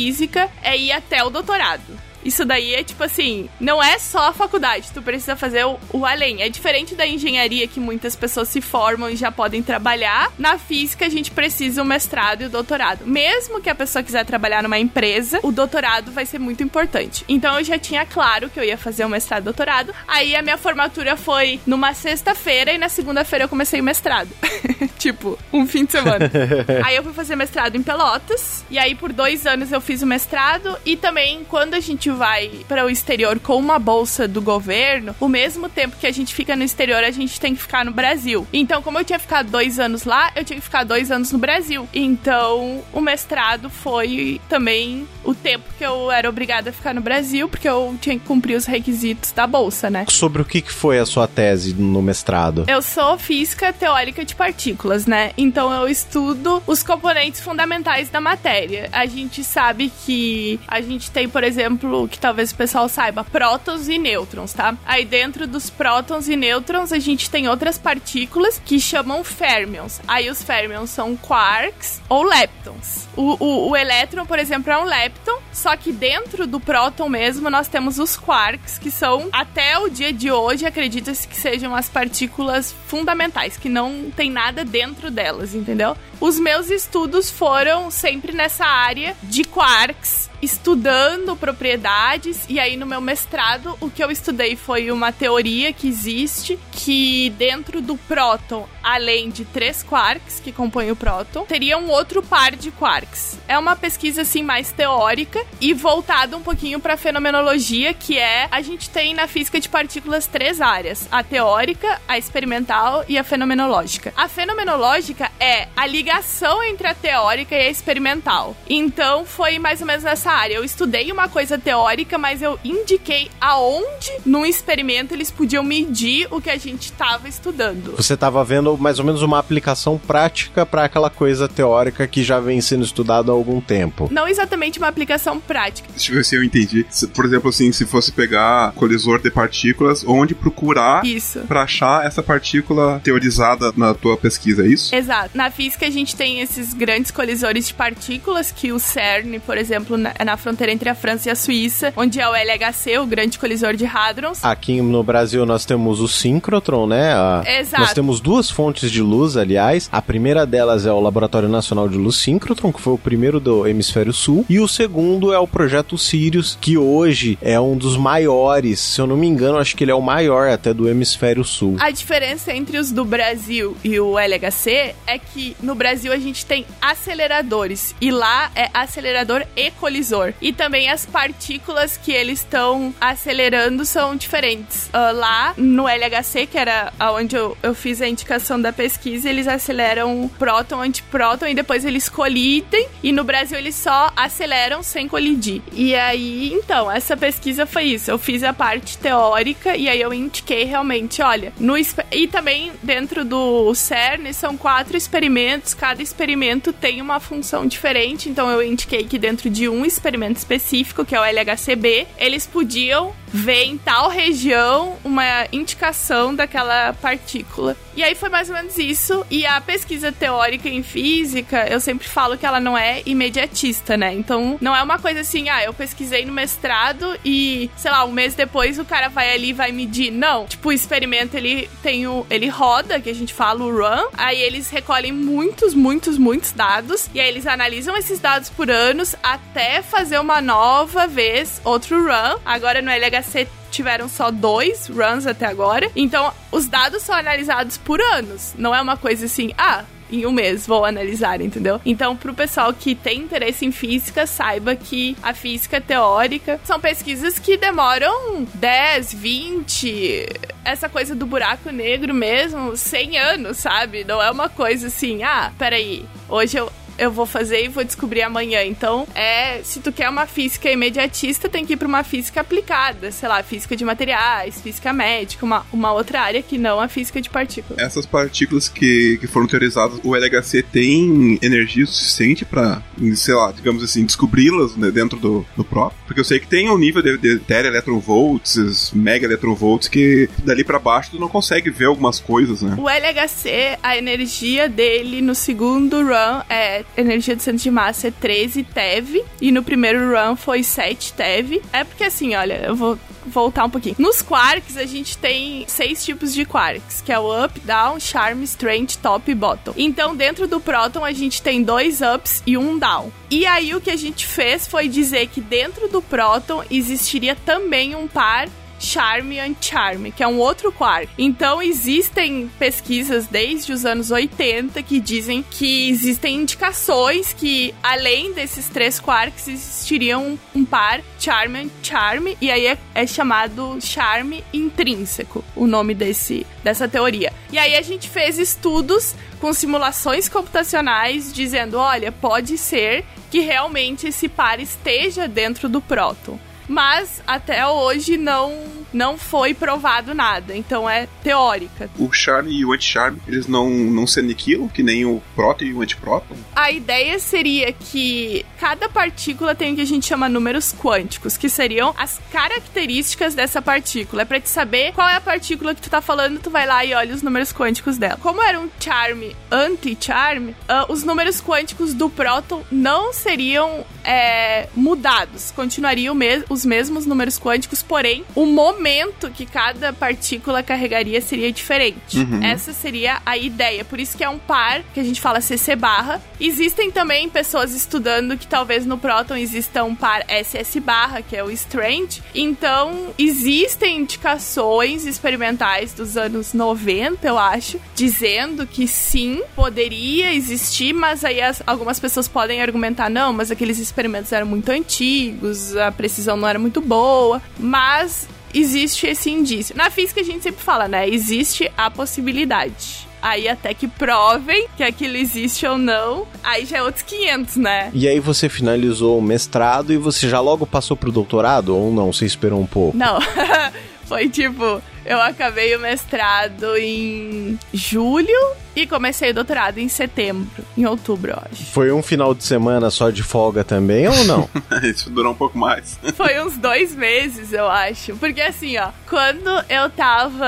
S2: é ir até o doutorado. Isso daí é tipo assim, não é só a faculdade, tu precisa fazer o, o além. É diferente da engenharia que muitas pessoas se formam e já podem trabalhar. Na física a gente precisa o mestrado e o doutorado. Mesmo que a pessoa quiser trabalhar numa empresa, o doutorado vai ser muito importante. Então eu já tinha claro que eu ia fazer o mestrado e doutorado. Aí a minha formatura foi numa sexta-feira e na segunda-feira eu comecei o mestrado. tipo, um fim de semana. aí eu fui fazer mestrado em Pelotas. E aí por dois anos eu fiz o mestrado. E também quando a gente vai para o exterior com uma bolsa do governo, o mesmo tempo que a gente fica no exterior, a gente tem que ficar no Brasil. Então, como eu tinha ficado dois anos lá, eu tinha que ficar dois anos no Brasil. Então, o mestrado foi também o tempo que eu era obrigada a ficar no Brasil, porque eu tinha que cumprir os requisitos da bolsa, né?
S1: Sobre o que foi a sua tese no mestrado?
S2: Eu sou física teórica de partículas, né? Então eu estudo os componentes fundamentais da matéria. A gente sabe que a gente tem, por exemplo, que talvez o pessoal saiba, prótons e nêutrons, tá? Aí dentro dos prótons e nêutrons a gente tem outras partículas que chamam férmions. Aí os férmions são quarks ou leptons. O, o, o elétron, por exemplo, é um lepton, só que dentro do próton mesmo nós temos os quarks, que são, até o dia de hoje, acredita-se que sejam as partículas fundamentais, que não tem nada dentro delas, entendeu? Os meus estudos foram sempre nessa área de quarks estudando propriedades e aí no meu mestrado o que eu estudei foi uma teoria que existe que dentro do próton, além de três quarks que compõem o próton, teria um outro par de quarks. É uma pesquisa assim mais teórica e voltada um pouquinho para fenomenologia, que é a gente tem na física de partículas três áreas: a teórica, a experimental e a fenomenológica. A fenomenológica é a ligação entre a teórica e a experimental. Então foi mais ou menos nessa área. Eu estudei uma coisa teórica, mas eu indiquei aonde num experimento eles podiam medir o que a gente estava estudando.
S1: Você estava vendo mais ou menos uma aplicação prática para aquela coisa teórica que já vem sendo estudada há algum tempo.
S2: Não exatamente uma aplicação prática.
S3: Deixa eu ver se eu entendi. Por exemplo, assim, se fosse pegar colisor de partículas, onde procurar para achar essa partícula teorizada na tua pesquisa, é isso?
S2: Exato. Na física a gente tem esses grandes colisores de partículas que o CERN, por exemplo, é na fronteira entre a França e a Suíça, onde é o LHC, o grande colisor de hadrons.
S1: Aqui no Brasil nós temos o síncrotron, né? A...
S2: Exato.
S1: Nós temos duas fontes de luz, aliás. A primeira delas é o Laboratório Nacional de Luz Síncrotron, que foi o primeiro do Hemisfério Sul, e o segundo é o Projeto Sirius, que hoje é um dos maiores, se eu não me engano, acho que ele é o maior até do Hemisfério Sul.
S2: A diferença entre os do Brasil e o LHC é que no Brasil a gente tem aceleradores e lá é acelerador e colisor e também as partículas que eles estão acelerando são diferentes. Uh, lá no LHC, que era onde eu, eu fiz a indicação da pesquisa, eles aceleram próton, antipróton e depois eles colidem. E no Brasil eles só aceleram sem colidir. E aí, então, essa pesquisa foi isso. Eu fiz a parte teórica e aí eu indiquei realmente, olha, no e também dentro do CERN são quatro experimentos, cada experimento tem uma função diferente, então eu indiquei que dentro de um experimento específico, que é o LHCb, eles podiam ver em tal região uma indicação daquela partícula. E aí foi mais ou menos isso. E a pesquisa teórica em física, eu sempre falo que ela não é imediatista, né? Então não é uma coisa assim, ah, eu pesquisei no mestrado e, sei lá, um mês depois o cara vai ali e vai medir. Não. Tipo, o experimento ele tem o. ele roda, que a gente fala o run. Aí eles recolhem muitos, muitos, muitos dados. E aí eles analisam esses dados por anos até fazer uma nova vez outro run. Agora no LHC tiveram só dois runs até agora. Então, os dados são analisados por anos. Não é uma coisa assim, ah, em um mês vou analisar, entendeu? Então, pro pessoal que tem interesse em física, saiba que a física teórica são pesquisas que demoram 10, 20, essa coisa do buraco negro mesmo, 100 anos, sabe? Não é uma coisa assim, ah, peraí, hoje eu eu vou fazer e vou descobrir amanhã. Então, é, se tu quer uma física imediatista, tem que ir para uma física aplicada, sei lá, física de materiais, física médica, uma, uma outra área que não a física de partículas.
S3: Essas partículas que, que foram teorizadas, o LHC tem energia suficiente para, sei lá, digamos assim, descobri-las né, dentro do, do próprio? Porque eu sei que tem um nível de, de tera-electronvolts, mega-electronvolts, que dali para baixo tu não consegue ver algumas coisas, né?
S2: O LHC, a energia dele no segundo run é energia do centro de massa é 13 TeV e no primeiro run foi 7 TeV. É porque assim, olha, eu vou voltar um pouquinho. Nos quarks, a gente tem seis tipos de quarks, que é o up, down, charm, strength, top e bottom. Então, dentro do próton, a gente tem dois ups e um down. E aí, o que a gente fez foi dizer que dentro do próton existiria também um par Charme and Charme, que é um outro quark. Então existem pesquisas desde os anos 80 que dizem que existem indicações que além desses três quarks existiria um, par Charme and Charme e aí é, é chamado charme intrínseco, o nome desse dessa teoria. E aí a gente fez estudos com simulações computacionais dizendo, olha, pode ser que realmente esse par esteja dentro do próton mas até hoje não não foi provado nada, então é teórica.
S3: O charme e o anti-charme, eles não, não se aniquilam, que nem o próton e o antipróton?
S2: A ideia seria que cada partícula tem o que a gente chama números quânticos, que seriam as características dessa partícula. É pra te saber qual é a partícula que tu tá falando, tu vai lá e olha os números quânticos dela. Como era um charme anti-charme, uh, os números quânticos do próton não seriam é, mudados, continuariam mes os mesmos números quânticos, porém o momento que cada partícula carregaria seria diferente. Uhum. Essa seria a ideia. Por isso que é um par que a gente fala CC barra. Existem também pessoas estudando que talvez no próton exista um par SS barra, que é o strange. Então, existem indicações experimentais dos anos 90, eu acho, dizendo que sim, poderia existir, mas aí as, algumas pessoas podem argumentar, não, mas aqueles experimentos eram muito antigos, a precisão não era muito boa, mas existe esse indício. Na física a gente sempre fala, né? Existe a possibilidade. Aí até que provem que aquilo existe ou não, aí já é outros 500, né?
S1: E aí você finalizou o mestrado e você já logo passou pro doutorado ou não? Você esperou um pouco?
S2: Não. Foi tipo, eu acabei o mestrado em julho e comecei o doutorado em setembro, em outubro, eu acho.
S1: Foi um final de semana só de folga também ou não?
S3: Isso durou um pouco mais.
S2: Foi uns dois meses, eu acho. Porque assim, ó, quando eu tava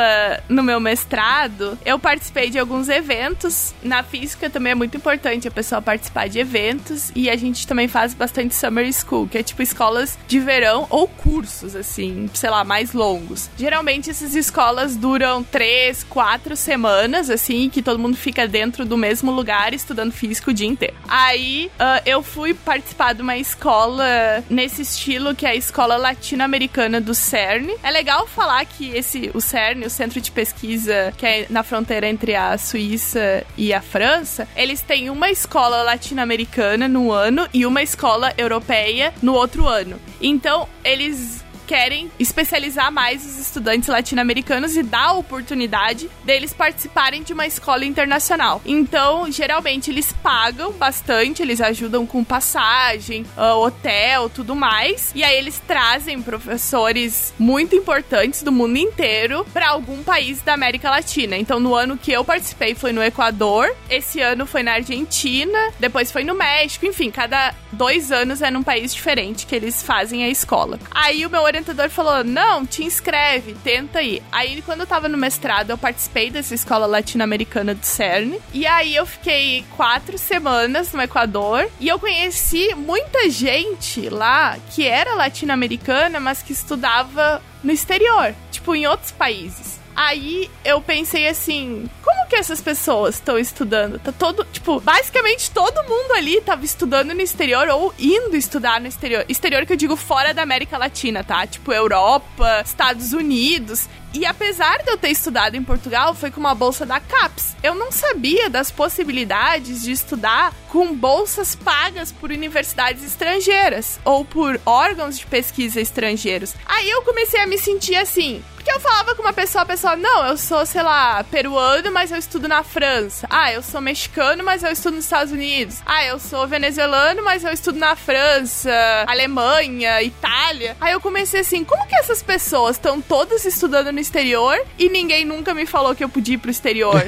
S2: no meu mestrado, eu participei de alguns eventos. Na física também é muito importante a pessoa participar de eventos. E a gente também faz bastante summer school, que é tipo escolas de verão ou cursos, assim, sei lá, mais longos. Geralmente essas escolas duram três, quatro semanas, assim, que todo mundo fica dentro do mesmo lugar estudando física o dia inteiro. Aí uh, eu fui participar de uma escola nesse estilo que é a escola latino-americana do CERN. É legal falar que esse o CERN, o centro de pesquisa que é na fronteira entre a Suíça e a França, eles têm uma escola latino-americana no ano e uma escola europeia no outro ano. Então, eles querem especializar mais os estudantes latino-americanos e dar a oportunidade deles participarem de uma escola internacional. Então, geralmente eles pagam bastante, eles ajudam com passagem, uh, hotel, tudo mais, e aí eles trazem professores muito importantes do mundo inteiro para algum país da América Latina. Então, no ano que eu participei foi no Equador, esse ano foi na Argentina, depois foi no México, enfim, cada dois anos é num país diferente que eles fazem a escola. Aí o meu orientador falou: não, te inscreve, tenta aí. Aí quando eu tava no mestrado, eu participei dessa escola latino-americana do CERN. E aí eu fiquei quatro semanas no Equador e eu conheci muita gente lá que era latino-americana, mas que estudava no exterior, tipo em outros países. Aí eu pensei assim, como que essas pessoas estão estudando? Tá todo, tipo, basicamente todo mundo ali tava estudando no exterior ou indo estudar no exterior. Exterior que eu digo fora da América Latina, tá? Tipo Europa, Estados Unidos. E apesar de eu ter estudado em Portugal, foi com uma bolsa da CAPES. Eu não sabia das possibilidades de estudar com bolsas pagas por universidades estrangeiras ou por órgãos de pesquisa estrangeiros. Aí eu comecei a me sentir assim, porque eu falava com uma pessoa, a pessoa, não, eu sou, sei lá, peruano, mas eu estudo na França. Ah, eu sou mexicano, mas eu estudo nos Estados Unidos. Ah, eu sou venezuelano, mas eu estudo na França, Alemanha, Itália. Aí eu comecei assim, como que essas pessoas estão todas estudando no exterior e ninguém nunca me falou que eu podia ir pro exterior.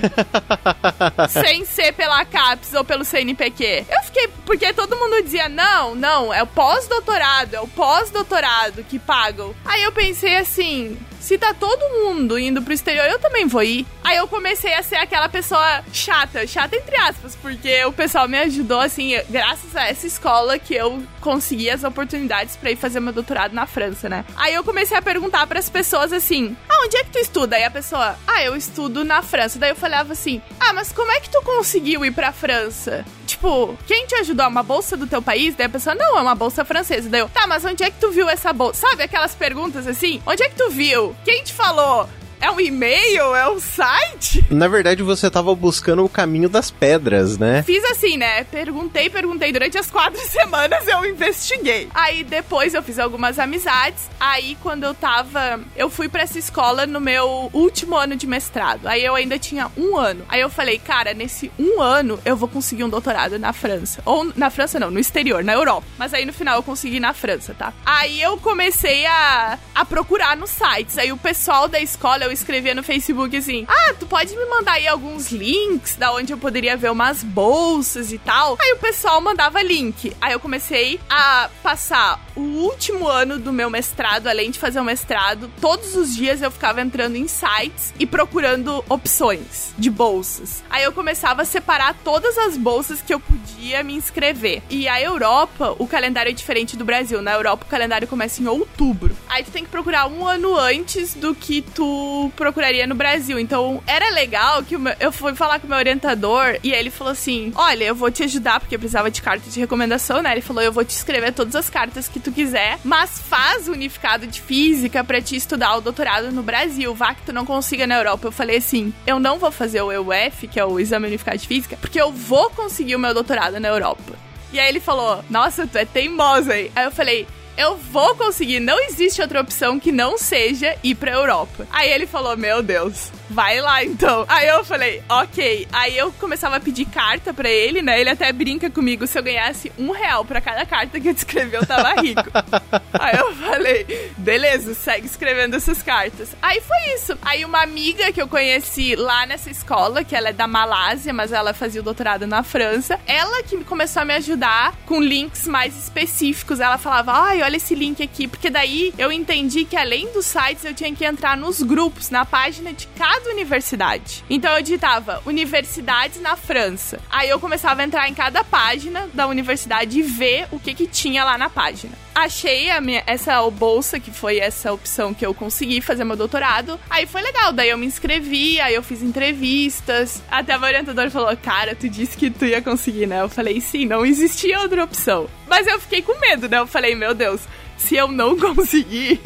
S2: sem ser pela CAPES ou pelo CNPq. Eu fiquei, porque todo mundo dizia, não, não, é o pós-doutorado, é o pós-doutorado que pagam. Aí eu pensei assim, se tá todo mundo indo pro exterior, eu também vou ir. Aí eu comecei a ser aquela pessoa chata, chata entre aspas, porque o pessoal me ajudou, assim, graças a essa escola que eu consegui as oportunidades para ir fazer meu doutorado na França, né? Aí eu comecei a perguntar para as pessoas assim: ah, onde é que tu estuda? Aí a pessoa, ah, eu estudo na França. Daí eu falava assim: ah, mas como é que tu conseguiu ir pra França? Tipo, quem te ajudou? Uma bolsa do teu país? Daí a pessoa, não, é uma bolsa francesa. Daí eu, tá, mas onde é que tu viu essa bolsa? Sabe aquelas perguntas assim? Onde é que tu viu? Quem te falou? É um e-mail? É um site?
S1: Na verdade, você tava buscando o caminho das pedras, né?
S2: Fiz assim, né? Perguntei, perguntei. Durante as quatro semanas eu investiguei. Aí depois eu fiz algumas amizades. Aí quando eu tava. Eu fui para essa escola no meu último ano de mestrado. Aí eu ainda tinha um ano. Aí eu falei, cara, nesse um ano eu vou conseguir um doutorado na França. Ou na França não, no exterior, na Europa. Mas aí no final eu consegui na França, tá? Aí eu comecei a, a procurar nos sites. Aí o pessoal da escola, eu escrevia no Facebook assim: Ah, tu pode me mandar aí alguns links da onde eu poderia ver umas bolsas e tal. Aí o pessoal mandava link. Aí eu comecei a passar o último ano do meu mestrado, além de fazer o mestrado, todos os dias eu ficava entrando em sites e procurando opções de bolsas. Aí eu começava a separar todas as bolsas que eu podia me inscrever. E a Europa, o calendário é diferente do Brasil. Na Europa, o calendário começa em outubro. Aí tu tem que procurar um ano antes do que tu procuraria no Brasil. Então, era legal que eu fui falar com o meu orientador e ele falou assim: Olha, eu vou te ajudar, porque eu precisava de carta de recomendação, né? Ele falou: Eu vou te escrever todas as cartas que tu quiser, mas faz o unificado de física para te estudar o doutorado no Brasil. Vá que tu não consiga na Europa. Eu falei assim: Eu não vou fazer o EUF, que é o exame unificado de física, porque eu vou conseguir o meu doutorado na Europa. E aí ele falou: Nossa, tu é teimosa aí. Aí eu falei: eu vou conseguir. Não existe outra opção que não seja ir pra Europa. Aí ele falou: Meu Deus, vai lá então. Aí eu falei: Ok. Aí eu começava a pedir carta pra ele, né? Ele até brinca comigo: se eu ganhasse um real pra cada carta que eu escrevi, eu tava rico. Aí eu falei: Beleza, segue escrevendo essas cartas. Aí foi isso. Aí uma amiga que eu conheci lá nessa escola, que ela é da Malásia, mas ela fazia o doutorado na França, ela que começou a me ajudar com links mais específicos. Ela falava: Ai, olha esse link aqui, porque daí eu entendi que além dos sites eu tinha que entrar nos grupos, na página de cada universidade. Então eu digitava universidades na França. Aí eu começava a entrar em cada página da universidade e ver o que que tinha lá na página. Achei minha, essa bolsa, que foi essa opção que eu consegui fazer meu doutorado. Aí foi legal, daí eu me inscrevi, aí eu fiz entrevistas. Até o orientador falou: Cara, tu disse que tu ia conseguir, né? Eu falei: Sim, não existia outra opção. Mas eu fiquei com medo, né? Eu falei: Meu Deus, se eu não conseguir,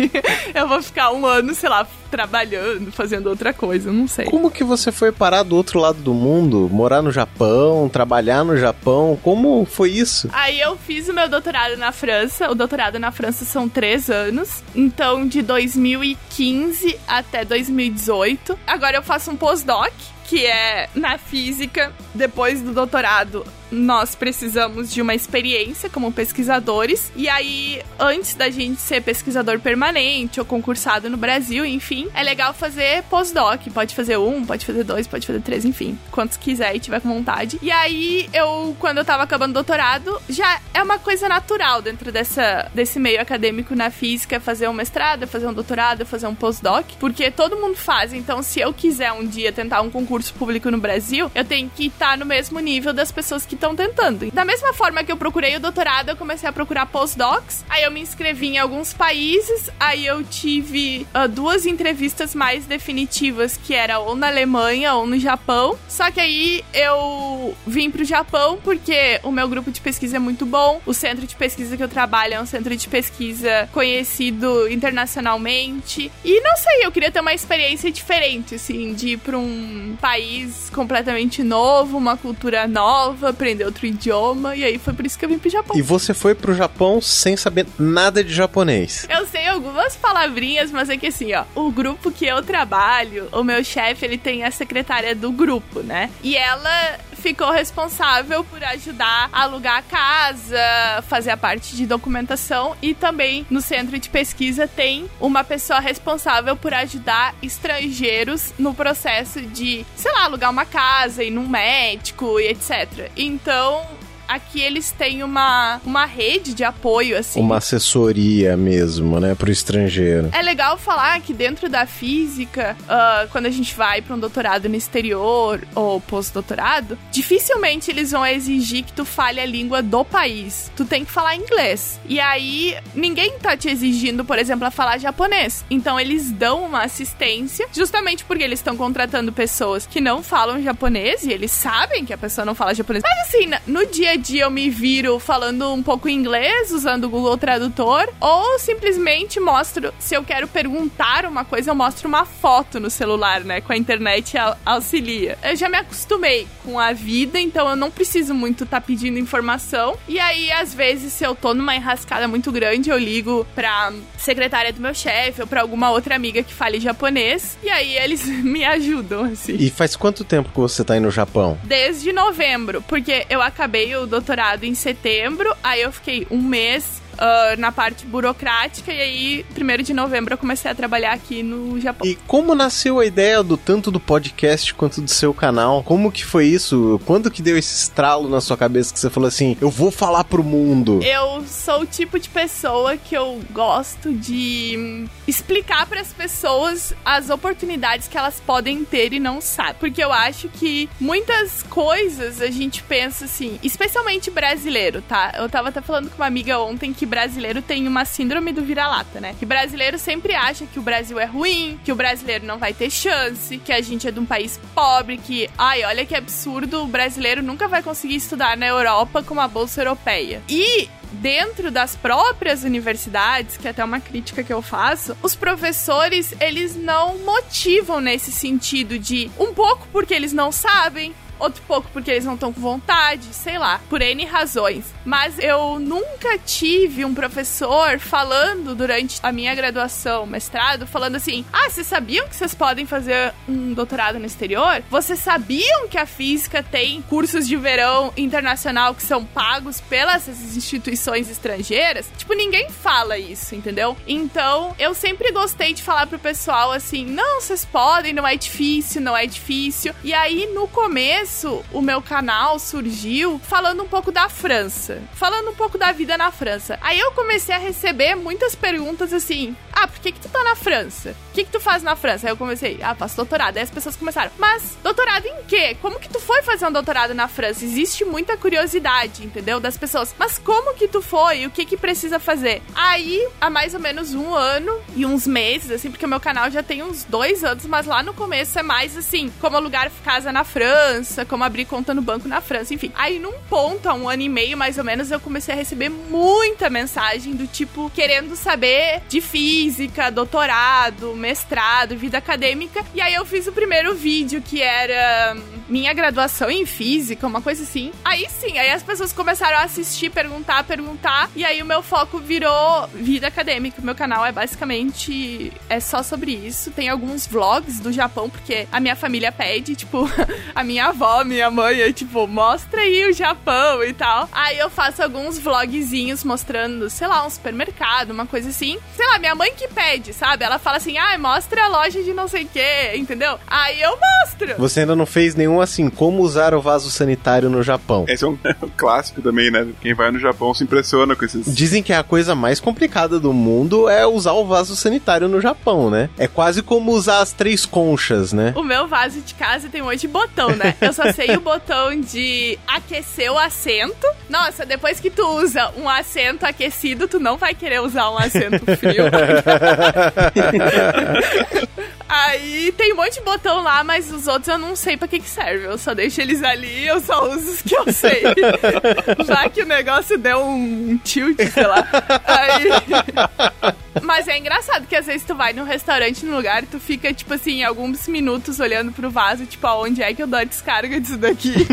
S2: eu vou ficar um ano, sei lá, trabalhando, fazendo outra coisa, não sei.
S1: Como que você foi parar do outro lado do mundo? Morar no Japão, trabalhar no Japão? Como foi isso?
S2: Aí eu fiz o meu doutorado na França. O doutorado na França são três anos. Então, de 2015 até 2018. Agora eu faço um postdoc que é na física, depois do doutorado, nós precisamos de uma experiência como pesquisadores. E aí, antes da gente ser pesquisador permanente ou concursado no Brasil, enfim, é legal fazer pós-doc. Pode fazer um, pode fazer dois, pode fazer três, enfim, quantos quiser e tiver com vontade. E aí, eu, quando eu tava acabando o doutorado, já é uma coisa natural dentro dessa, desse meio acadêmico na física fazer um mestrado, fazer um doutorado, fazer um pós-doc, porque todo mundo faz. Então, se eu quiser um dia tentar um concurso público no Brasil, eu tenho que estar no mesmo nível das pessoas que estão tentando. Da mesma forma que eu procurei o doutorado, eu comecei a procurar postdocs. Aí eu me inscrevi em alguns países. Aí eu tive uh, duas entrevistas mais definitivas, que era ou na Alemanha ou no Japão. Só que aí eu vim pro Japão porque o meu grupo de pesquisa é muito bom. O centro de pesquisa que eu trabalho é um centro de pesquisa conhecido internacionalmente. E não sei, eu queria ter uma experiência diferente, assim, de ir pra um país completamente novo, uma cultura nova, aprender outro idioma, e aí foi por isso que eu vim pro Japão.
S1: E você foi pro Japão sem saber nada de japonês?
S2: Eu sei algumas palavrinhas, mas é que assim, ó, o grupo que eu trabalho, o meu chefe, ele tem a secretária do grupo, né? E ela ficou responsável por ajudar a alugar a casa, fazer a parte de documentação e também no centro de pesquisa tem uma pessoa responsável por ajudar estrangeiros no processo de, sei lá, alugar uma casa, ir num médico e etc. Então, aqui eles têm uma, uma rede de apoio, assim.
S1: Uma assessoria mesmo, né, pro estrangeiro.
S2: É legal falar que dentro da física, uh, quando a gente vai para um doutorado no exterior ou pós-doutorado, dificilmente eles vão exigir que tu fale a língua do país. Tu tem que falar inglês. E aí, ninguém tá te exigindo, por exemplo, a falar japonês. Então, eles dão uma assistência, justamente porque eles estão contratando pessoas que não falam japonês e eles sabem que a pessoa não fala japonês. Mas assim, no dia dia eu me viro falando um pouco inglês, usando o Google Tradutor, ou simplesmente mostro, se eu quero perguntar uma coisa, eu mostro uma foto no celular, né? Com a internet auxilia. Eu já me acostumei com a vida, então eu não preciso muito estar tá pedindo informação. E aí, às vezes, se eu tô numa enrascada muito grande, eu ligo pra secretária do meu chefe ou pra alguma outra amiga que fale japonês. E aí eles me ajudam, assim.
S1: E faz quanto tempo que você tá aí no Japão?
S2: Desde novembro, porque eu acabei o doutorado em setembro, aí eu fiquei um mês uh, na parte burocrática e aí, primeiro de novembro, eu comecei a trabalhar aqui no Japão.
S1: E como nasceu a ideia do tanto do podcast quanto do seu canal? Como que foi isso? Quando que deu esse estralo na sua cabeça que você falou assim, eu vou falar pro mundo?
S2: Eu sou o tipo de pessoa que eu gosto de explicar para as pessoas as oportunidades que elas podem ter e não sabem. Porque eu acho que muitas coisas a gente pensa assim, especialmente brasileiro, tá? Eu tava até falando com uma amiga ontem que que brasileiro tem uma síndrome do vira-lata, né? Que brasileiro sempre acha que o Brasil é ruim, que o brasileiro não vai ter chance, que a gente é de um país pobre, que, ai, olha que absurdo, o brasileiro nunca vai conseguir estudar na Europa com uma bolsa europeia. E dentro das próprias universidades, que é até uma crítica que eu faço, os professores, eles não motivam nesse sentido de um pouco porque eles não sabem, outro pouco porque eles não estão com vontade, sei lá, por N razões. Mas eu nunca tive um professor falando durante a minha graduação, mestrado, falando assim: ah, vocês sabiam que vocês podem fazer um doutorado no exterior? Vocês sabiam que a física tem cursos de verão internacional que são pagos pelas instituições estrangeiras? Tipo, ninguém fala isso, entendeu? Então, eu sempre gostei de falar pro pessoal assim: não, vocês podem, não é difícil, não é difícil. E aí, no começo, começo, o meu canal surgiu falando um pouco da França, falando um pouco da vida na França. Aí eu comecei a receber muitas perguntas assim: ah, por que, que tu tá na França? O que, que tu faz na França? Aí eu comecei, ah, faço doutorado. Aí as pessoas começaram, mas doutorado em quê? Como que tu foi fazer um doutorado na França? Existe muita curiosidade, entendeu? Das pessoas, mas como que tu foi? O que que precisa fazer? Aí, há mais ou menos um ano e uns meses, assim, porque o meu canal já tem uns dois anos, mas lá no começo é mais assim, como alugar casa na França França, como abrir conta no banco na França, enfim. Aí num ponto, há um ano e meio mais ou menos, eu comecei a receber muita mensagem do tipo querendo saber de física, doutorado, mestrado, vida acadêmica. E aí eu fiz o primeiro vídeo que era minha graduação em física, uma coisa assim. Aí sim, aí as pessoas começaram a assistir, perguntar, perguntar, e aí o meu foco virou vida acadêmica. O meu canal é basicamente é só sobre isso. Tem alguns vlogs do Japão porque a minha família pede, tipo, a minha avó, minha mãe, é tipo, mostra aí o Japão e tal. Aí eu faço alguns vlogzinhos mostrando, sei lá, um supermercado, uma coisa assim. Sei lá, minha mãe que pede, sabe? Ela fala assim: "Ah, mostra a loja de não sei o quê", entendeu? Aí eu mostro.
S1: Você ainda não fez nenhum assim, como usar o vaso sanitário no Japão.
S3: Esse é um, é um clássico também, né? Quem vai no Japão se impressiona com esses.
S1: Dizem que a coisa mais complicada do mundo é usar o vaso sanitário no Japão, né? É quase como usar as três conchas, né?
S2: O meu vaso de casa tem um monte de botão, né? Eu só sei o botão de aquecer o assento. Nossa, depois que tu usa um assento aquecido, tu não vai querer usar um assento frio. Aí tem um monte de botão lá, mas os outros eu não sei pra que que serve. Eu só deixo eles ali, eu só uso os que eu sei. Já que o negócio deu um tilt, sei lá. Aí... Mas é engraçado que às vezes tu vai num restaurante, num lugar, tu fica, tipo assim, alguns minutos olhando pro vaso, tipo, aonde é que eu dou a descarga disso daqui?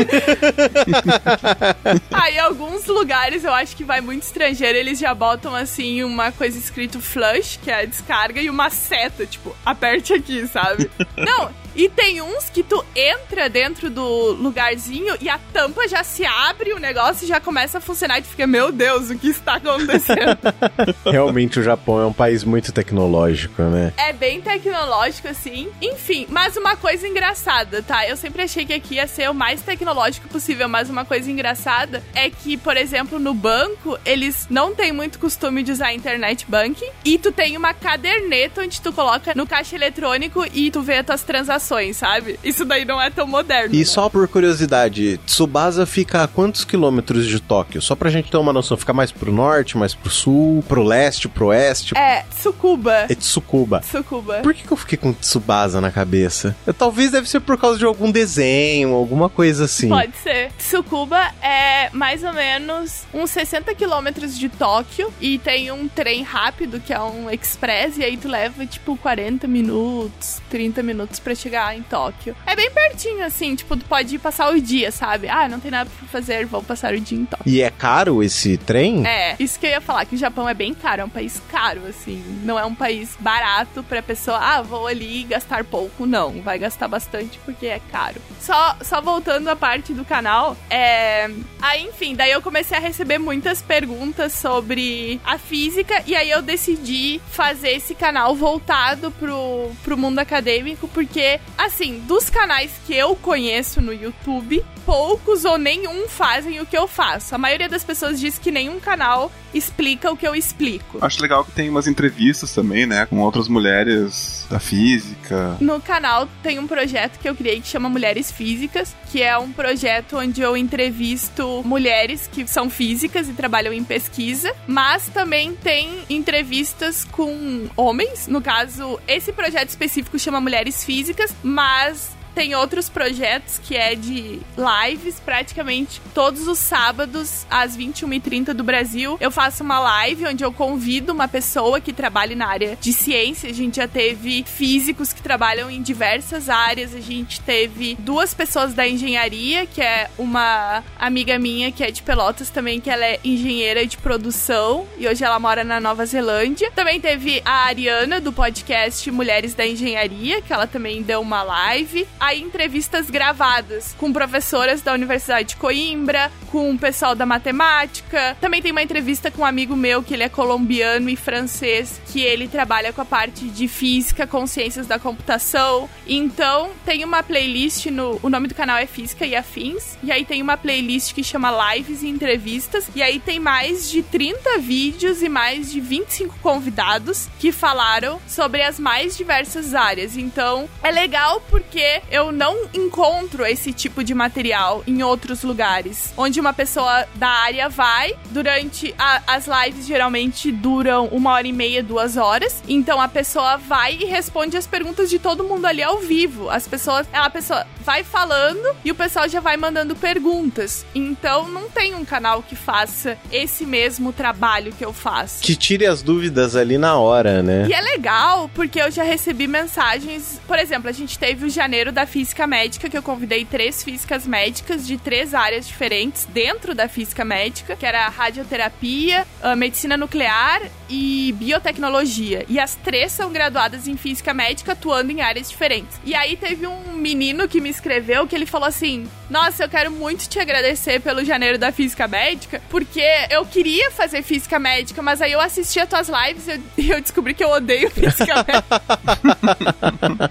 S2: Aí, alguns lugares, eu acho que vai muito estrangeiro, eles já botam, assim, uma coisa escrito flush, que é a descarga, e uma seta, tipo, aperte aqui, sabe? Não, E tem uns que tu entra dentro do lugarzinho e a tampa já se abre, o negócio já começa a funcionar e tu fica, meu Deus, o que está acontecendo?
S1: Realmente o Japão é um país muito tecnológico, né?
S2: É bem tecnológico, assim. Enfim, mas uma coisa engraçada, tá? Eu sempre achei que aqui ia ser o mais tecnológico possível, mas uma coisa engraçada é que, por exemplo, no banco, eles não têm muito costume de usar internet banking e tu tem uma caderneta onde tu coloca no caixa eletrônico e tu vê as tuas transações, sabe? Isso daí não é tão moderno.
S1: E
S2: né?
S1: só por curiosidade, Tsubasa fica a quantos quilômetros de Tóquio? Só pra gente ter uma noção, fica mais pro norte, mais pro sul, pro leste, pro oeste?
S2: É, Tsukuba.
S1: É Tsukuba.
S2: Tsukuba.
S1: Por que, que eu fiquei com Tsubasa na cabeça? Eu, talvez deve ser por causa de algum desenho, alguma coisa assim.
S2: Pode ser. Tsukuba é mais ou menos uns 60 quilômetros de Tóquio e tem um trem rápido que é um express e aí tu leva tipo 40 minutos, 30 minutos pra chegar em Tóquio. É bem pertinho assim, tipo, tu pode ir passar o dia, sabe? Ah, não tem nada pra fazer, vou passar o dia em Tóquio.
S1: E é caro esse trem?
S2: É, isso que eu ia falar, que o Japão é bem caro, é um país caro, assim. Não é um país barato pra pessoa, ah, vou ali gastar pouco. Não, vai gastar bastante porque é caro. Só, só voltando à parte do canal, é. Aí, enfim, daí eu comecei a receber muitas perguntas sobre a física e aí eu decidi fazer esse canal voltado pro, pro mundo acadêmico, porque, assim, dos canais que eu conheço no YouTube, poucos ou nenhum fazem o que eu faço. A maioria das pessoas diz que nenhum canal explica o que eu explico.
S3: Acho legal que tem umas entrevistas também, né? Com outras mulheres da física.
S2: No canal tem um projeto que eu criei que chama Mulheres Físicas, que é um projeto onde eu entrevisto mulheres que são físicas e trabalham em pesquisa, mas também tem entrevistas com homens. No caso, esse projeto específico chama Mulheres Físicas, mas tem outros projetos que é de lives, praticamente todos os sábados, às 21h30 do Brasil. Eu faço uma live onde eu convido uma pessoa que trabalhe na área de ciência. A gente já teve físicos que trabalham em diversas áreas. A gente teve duas pessoas da engenharia, que é uma amiga minha que é de Pelotas também, que ela é engenheira de produção e hoje ela mora na Nova Zelândia. Também teve a Ariana do podcast Mulheres da Engenharia, que ela também deu uma live aí entrevistas gravadas com professoras da Universidade de Coimbra, com o pessoal da matemática. Também tem uma entrevista com um amigo meu que ele é colombiano e francês, que ele trabalha com a parte de física, consciências da computação. Então, tem uma playlist no, o nome do canal é Física e Afins, e aí tem uma playlist que chama Lives e Entrevistas, e aí tem mais de 30 vídeos e mais de 25 convidados que falaram sobre as mais diversas áreas. Então, é legal porque eu não encontro esse tipo de material em outros lugares. Onde uma pessoa da área vai, durante a, as lives geralmente duram uma hora e meia, duas horas. Então a pessoa vai e responde as perguntas de todo mundo ali ao vivo. As pessoas, a pessoa vai falando e o pessoal já vai mandando perguntas. Então não tem um canal que faça esse mesmo trabalho que eu faço.
S1: Que tire as dúvidas ali na hora, né?
S2: E é legal porque eu já recebi mensagens. Por exemplo, a gente teve o janeiro da física médica, que eu convidei três físicas médicas de três áreas diferentes dentro da física médica, que era radioterapia, medicina nuclear e biotecnologia. E as três são graduadas em física médica, atuando em áreas diferentes. E aí teve um menino que me escreveu que ele falou assim: Nossa, eu quero muito te agradecer pelo janeiro da física médica, porque eu queria fazer física médica, mas aí eu assisti as tuas lives e eu, eu descobri que eu odeio física médica.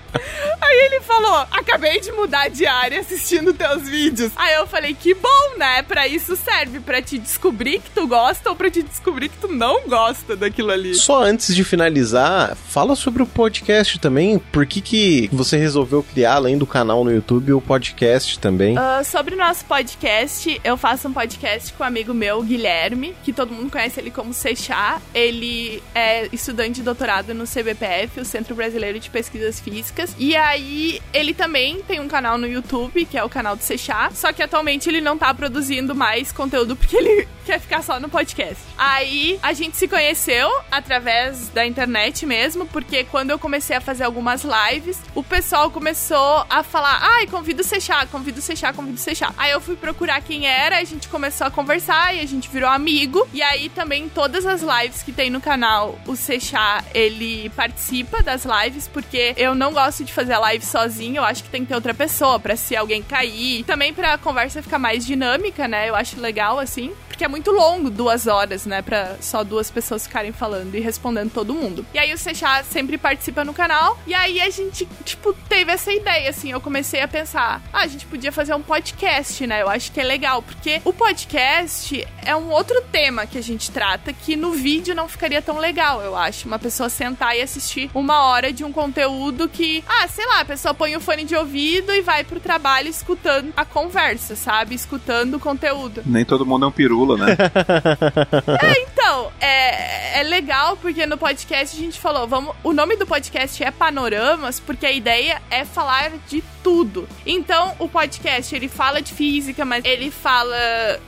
S2: aí ele falou: Acabei de mudar de área assistindo teus vídeos. Aí eu falei: Que bom, né? Pra isso serve, pra te descobrir que tu gosta ou pra te descobrir que tu não gosta daquilo ali.
S1: Só antes de finalizar, fala sobre o podcast também. Por que, que você resolveu criar, além do canal no YouTube, o podcast também?
S2: Uh, sobre o nosso podcast, eu faço um podcast com um amigo meu, Guilherme, que todo mundo conhece ele como Seixá. Ele é estudante de doutorado no CBPF, o Centro Brasileiro de Pesquisas Físicas. E aí, ele também tem um canal no YouTube, que é o canal do Seixá. Só que atualmente ele não tá produzindo mais conteúdo porque ele quer ficar só no podcast. Aí a gente se conheceu através da internet mesmo, porque quando eu comecei a fazer algumas lives, o pessoal começou a falar: ai, convido o Seixá, convido o Seixá, convido o Seixá. Aí eu fui procurar quem era, a gente começou a conversar e a gente virou amigo. E aí também todas as lives que tem no canal, o Seixá, ele participa das lives, porque eu não gosto de fazer a live sozinho, eu acho que tem que ter outra pessoa para se alguém cair. Também pra conversa ficar mais dinâmica, né? Eu acho legal assim porque é muito longo, duas horas, né? Pra só duas pessoas ficarem falando e respondendo todo mundo. E aí o Seixá sempre participa no canal. E aí a gente, tipo, teve essa ideia, assim. Eu comecei a pensar, ah, a gente podia fazer um podcast, né? Eu acho que é legal, porque o podcast é um outro tema que a gente trata que no vídeo não ficaria tão legal, eu acho. Uma pessoa sentar e assistir uma hora de um conteúdo que, ah, sei lá, a pessoa põe o fone de ouvido e vai pro trabalho escutando a conversa, sabe? Escutando o conteúdo.
S3: Nem todo mundo é um peru né?
S2: é, então, é, é legal porque no podcast a gente falou, vamos, o nome do podcast é Panoramas, porque a ideia é falar de tudo. Então, o podcast, ele fala de física, mas ele fala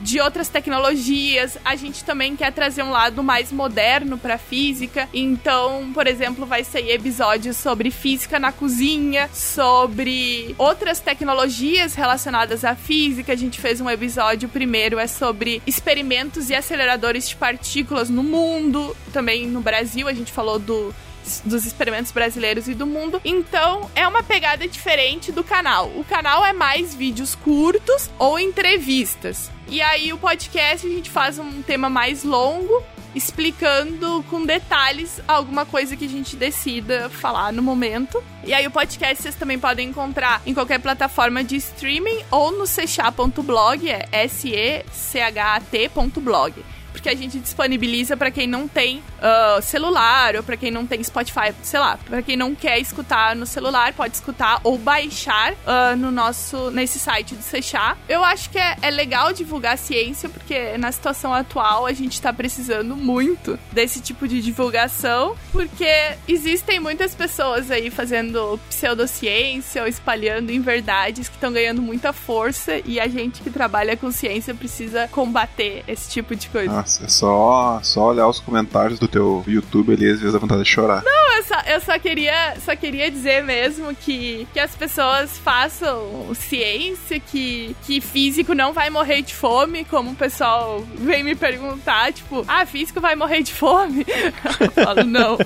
S2: de outras tecnologias. A gente também quer trazer um lado mais moderno para física. Então, por exemplo, vai ser episódios sobre física na cozinha, sobre outras tecnologias relacionadas à física. A gente fez um episódio primeiro é sobre experimentos e aceleradores de partículas no mundo, também no Brasil. A gente falou do dos experimentos brasileiros e do mundo. Então, é uma pegada diferente do canal. O canal é mais vídeos curtos ou entrevistas. E aí, o podcast, a gente faz um tema mais longo, explicando com detalhes alguma coisa que a gente decida falar no momento. E aí o podcast vocês também podem encontrar em qualquer plataforma de streaming ou no sechat.blog, é S-E-C-H-A-T.blog porque a gente disponibiliza para quem não tem uh, celular ou para quem não tem Spotify, sei lá, para quem não quer escutar no celular, pode escutar ou baixar uh, no nosso nesse site do Seixá. Eu acho que é, é legal divulgar ciência porque na situação atual a gente está precisando muito desse tipo de divulgação, porque existem muitas pessoas aí fazendo pseudociência ou espalhando inverdades que estão ganhando muita força e a gente que trabalha com ciência precisa combater esse tipo de coisa.
S3: Nossa, é só, só olhar os comentários do teu YouTube ali, às vezes dá vontade de chorar.
S2: Não, eu só, eu só queria, só queria dizer mesmo que, que as pessoas façam ciência, que, que físico não vai morrer de fome, como o pessoal vem me perguntar, tipo, ah, físico vai morrer de fome? eu falo, não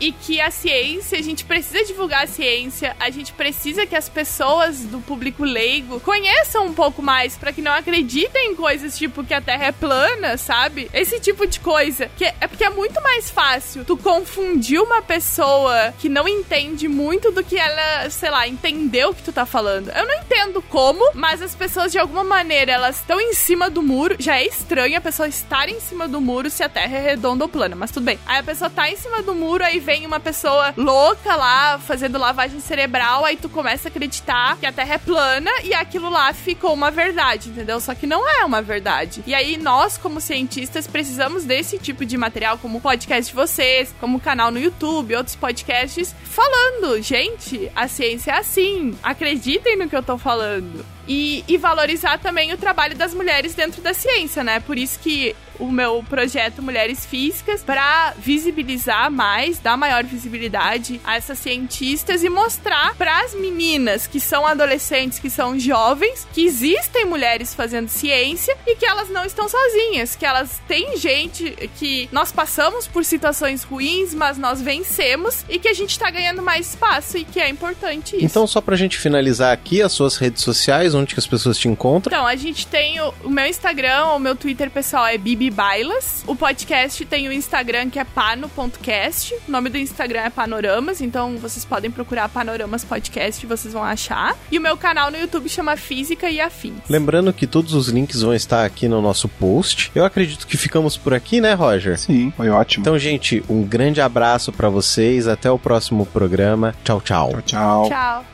S2: e que a ciência, a gente precisa divulgar a ciência, a gente precisa que as pessoas do público leigo conheçam um pouco mais para que não acreditem em coisas tipo que a Terra é plana, sabe? Esse tipo de coisa. Que é porque é muito mais fácil tu confundir uma pessoa que não entende muito do que ela, sei lá, entendeu o que tu tá falando. Eu não entendo como, mas as pessoas de alguma maneira elas estão em cima do muro. Já é estranho a pessoa estar em cima do muro se a Terra é redonda ou plana, mas tudo bem. Aí a pessoa tá em cima do muro, aí vem uma pessoa louca lá fazendo lavagem cerebral, aí tu começa a acreditar que a Terra é plana e aquilo lá ficou uma verdade, entendeu? Só que não é uma verdade. E aí nós, como cientistas, precisamos desse tipo de material, como o podcast de vocês, como o canal no YouTube, outros podcasts, falando, gente, a ciência é assim. Acreditem no que eu tô falando. E, e, valorizar também o trabalho das mulheres dentro da ciência, né? Por isso que o meu projeto Mulheres Físicas para visibilizar mais, dar maior visibilidade a essas cientistas e mostrar para as meninas que são adolescentes, que são jovens, que existem mulheres fazendo ciência e que elas não estão sozinhas, que elas têm gente que nós passamos por situações ruins, mas nós vencemos e que a gente está ganhando mais espaço e que é importante isso.
S1: Então, só pra gente finalizar aqui, as suas redes sociais, onde que as pessoas te encontram?
S2: Então, a gente tem o, o meu Instagram, o meu Twitter pessoal é Bibi Bailas. O podcast tem o Instagram que é pano.cast. O nome do Instagram é Panoramas, então vocês podem procurar Panoramas Podcast e vocês vão achar. E o meu canal no YouTube chama Física e Afins.
S1: Lembrando que todos os links vão estar aqui no nosso post. Eu acredito que ficamos por aqui, né, Roger?
S3: Sim, foi ótimo.
S1: Então, gente, um grande abraço para vocês. Até o próximo programa. Tchau, tchau.
S3: Tchau, tchau.
S2: Tchau.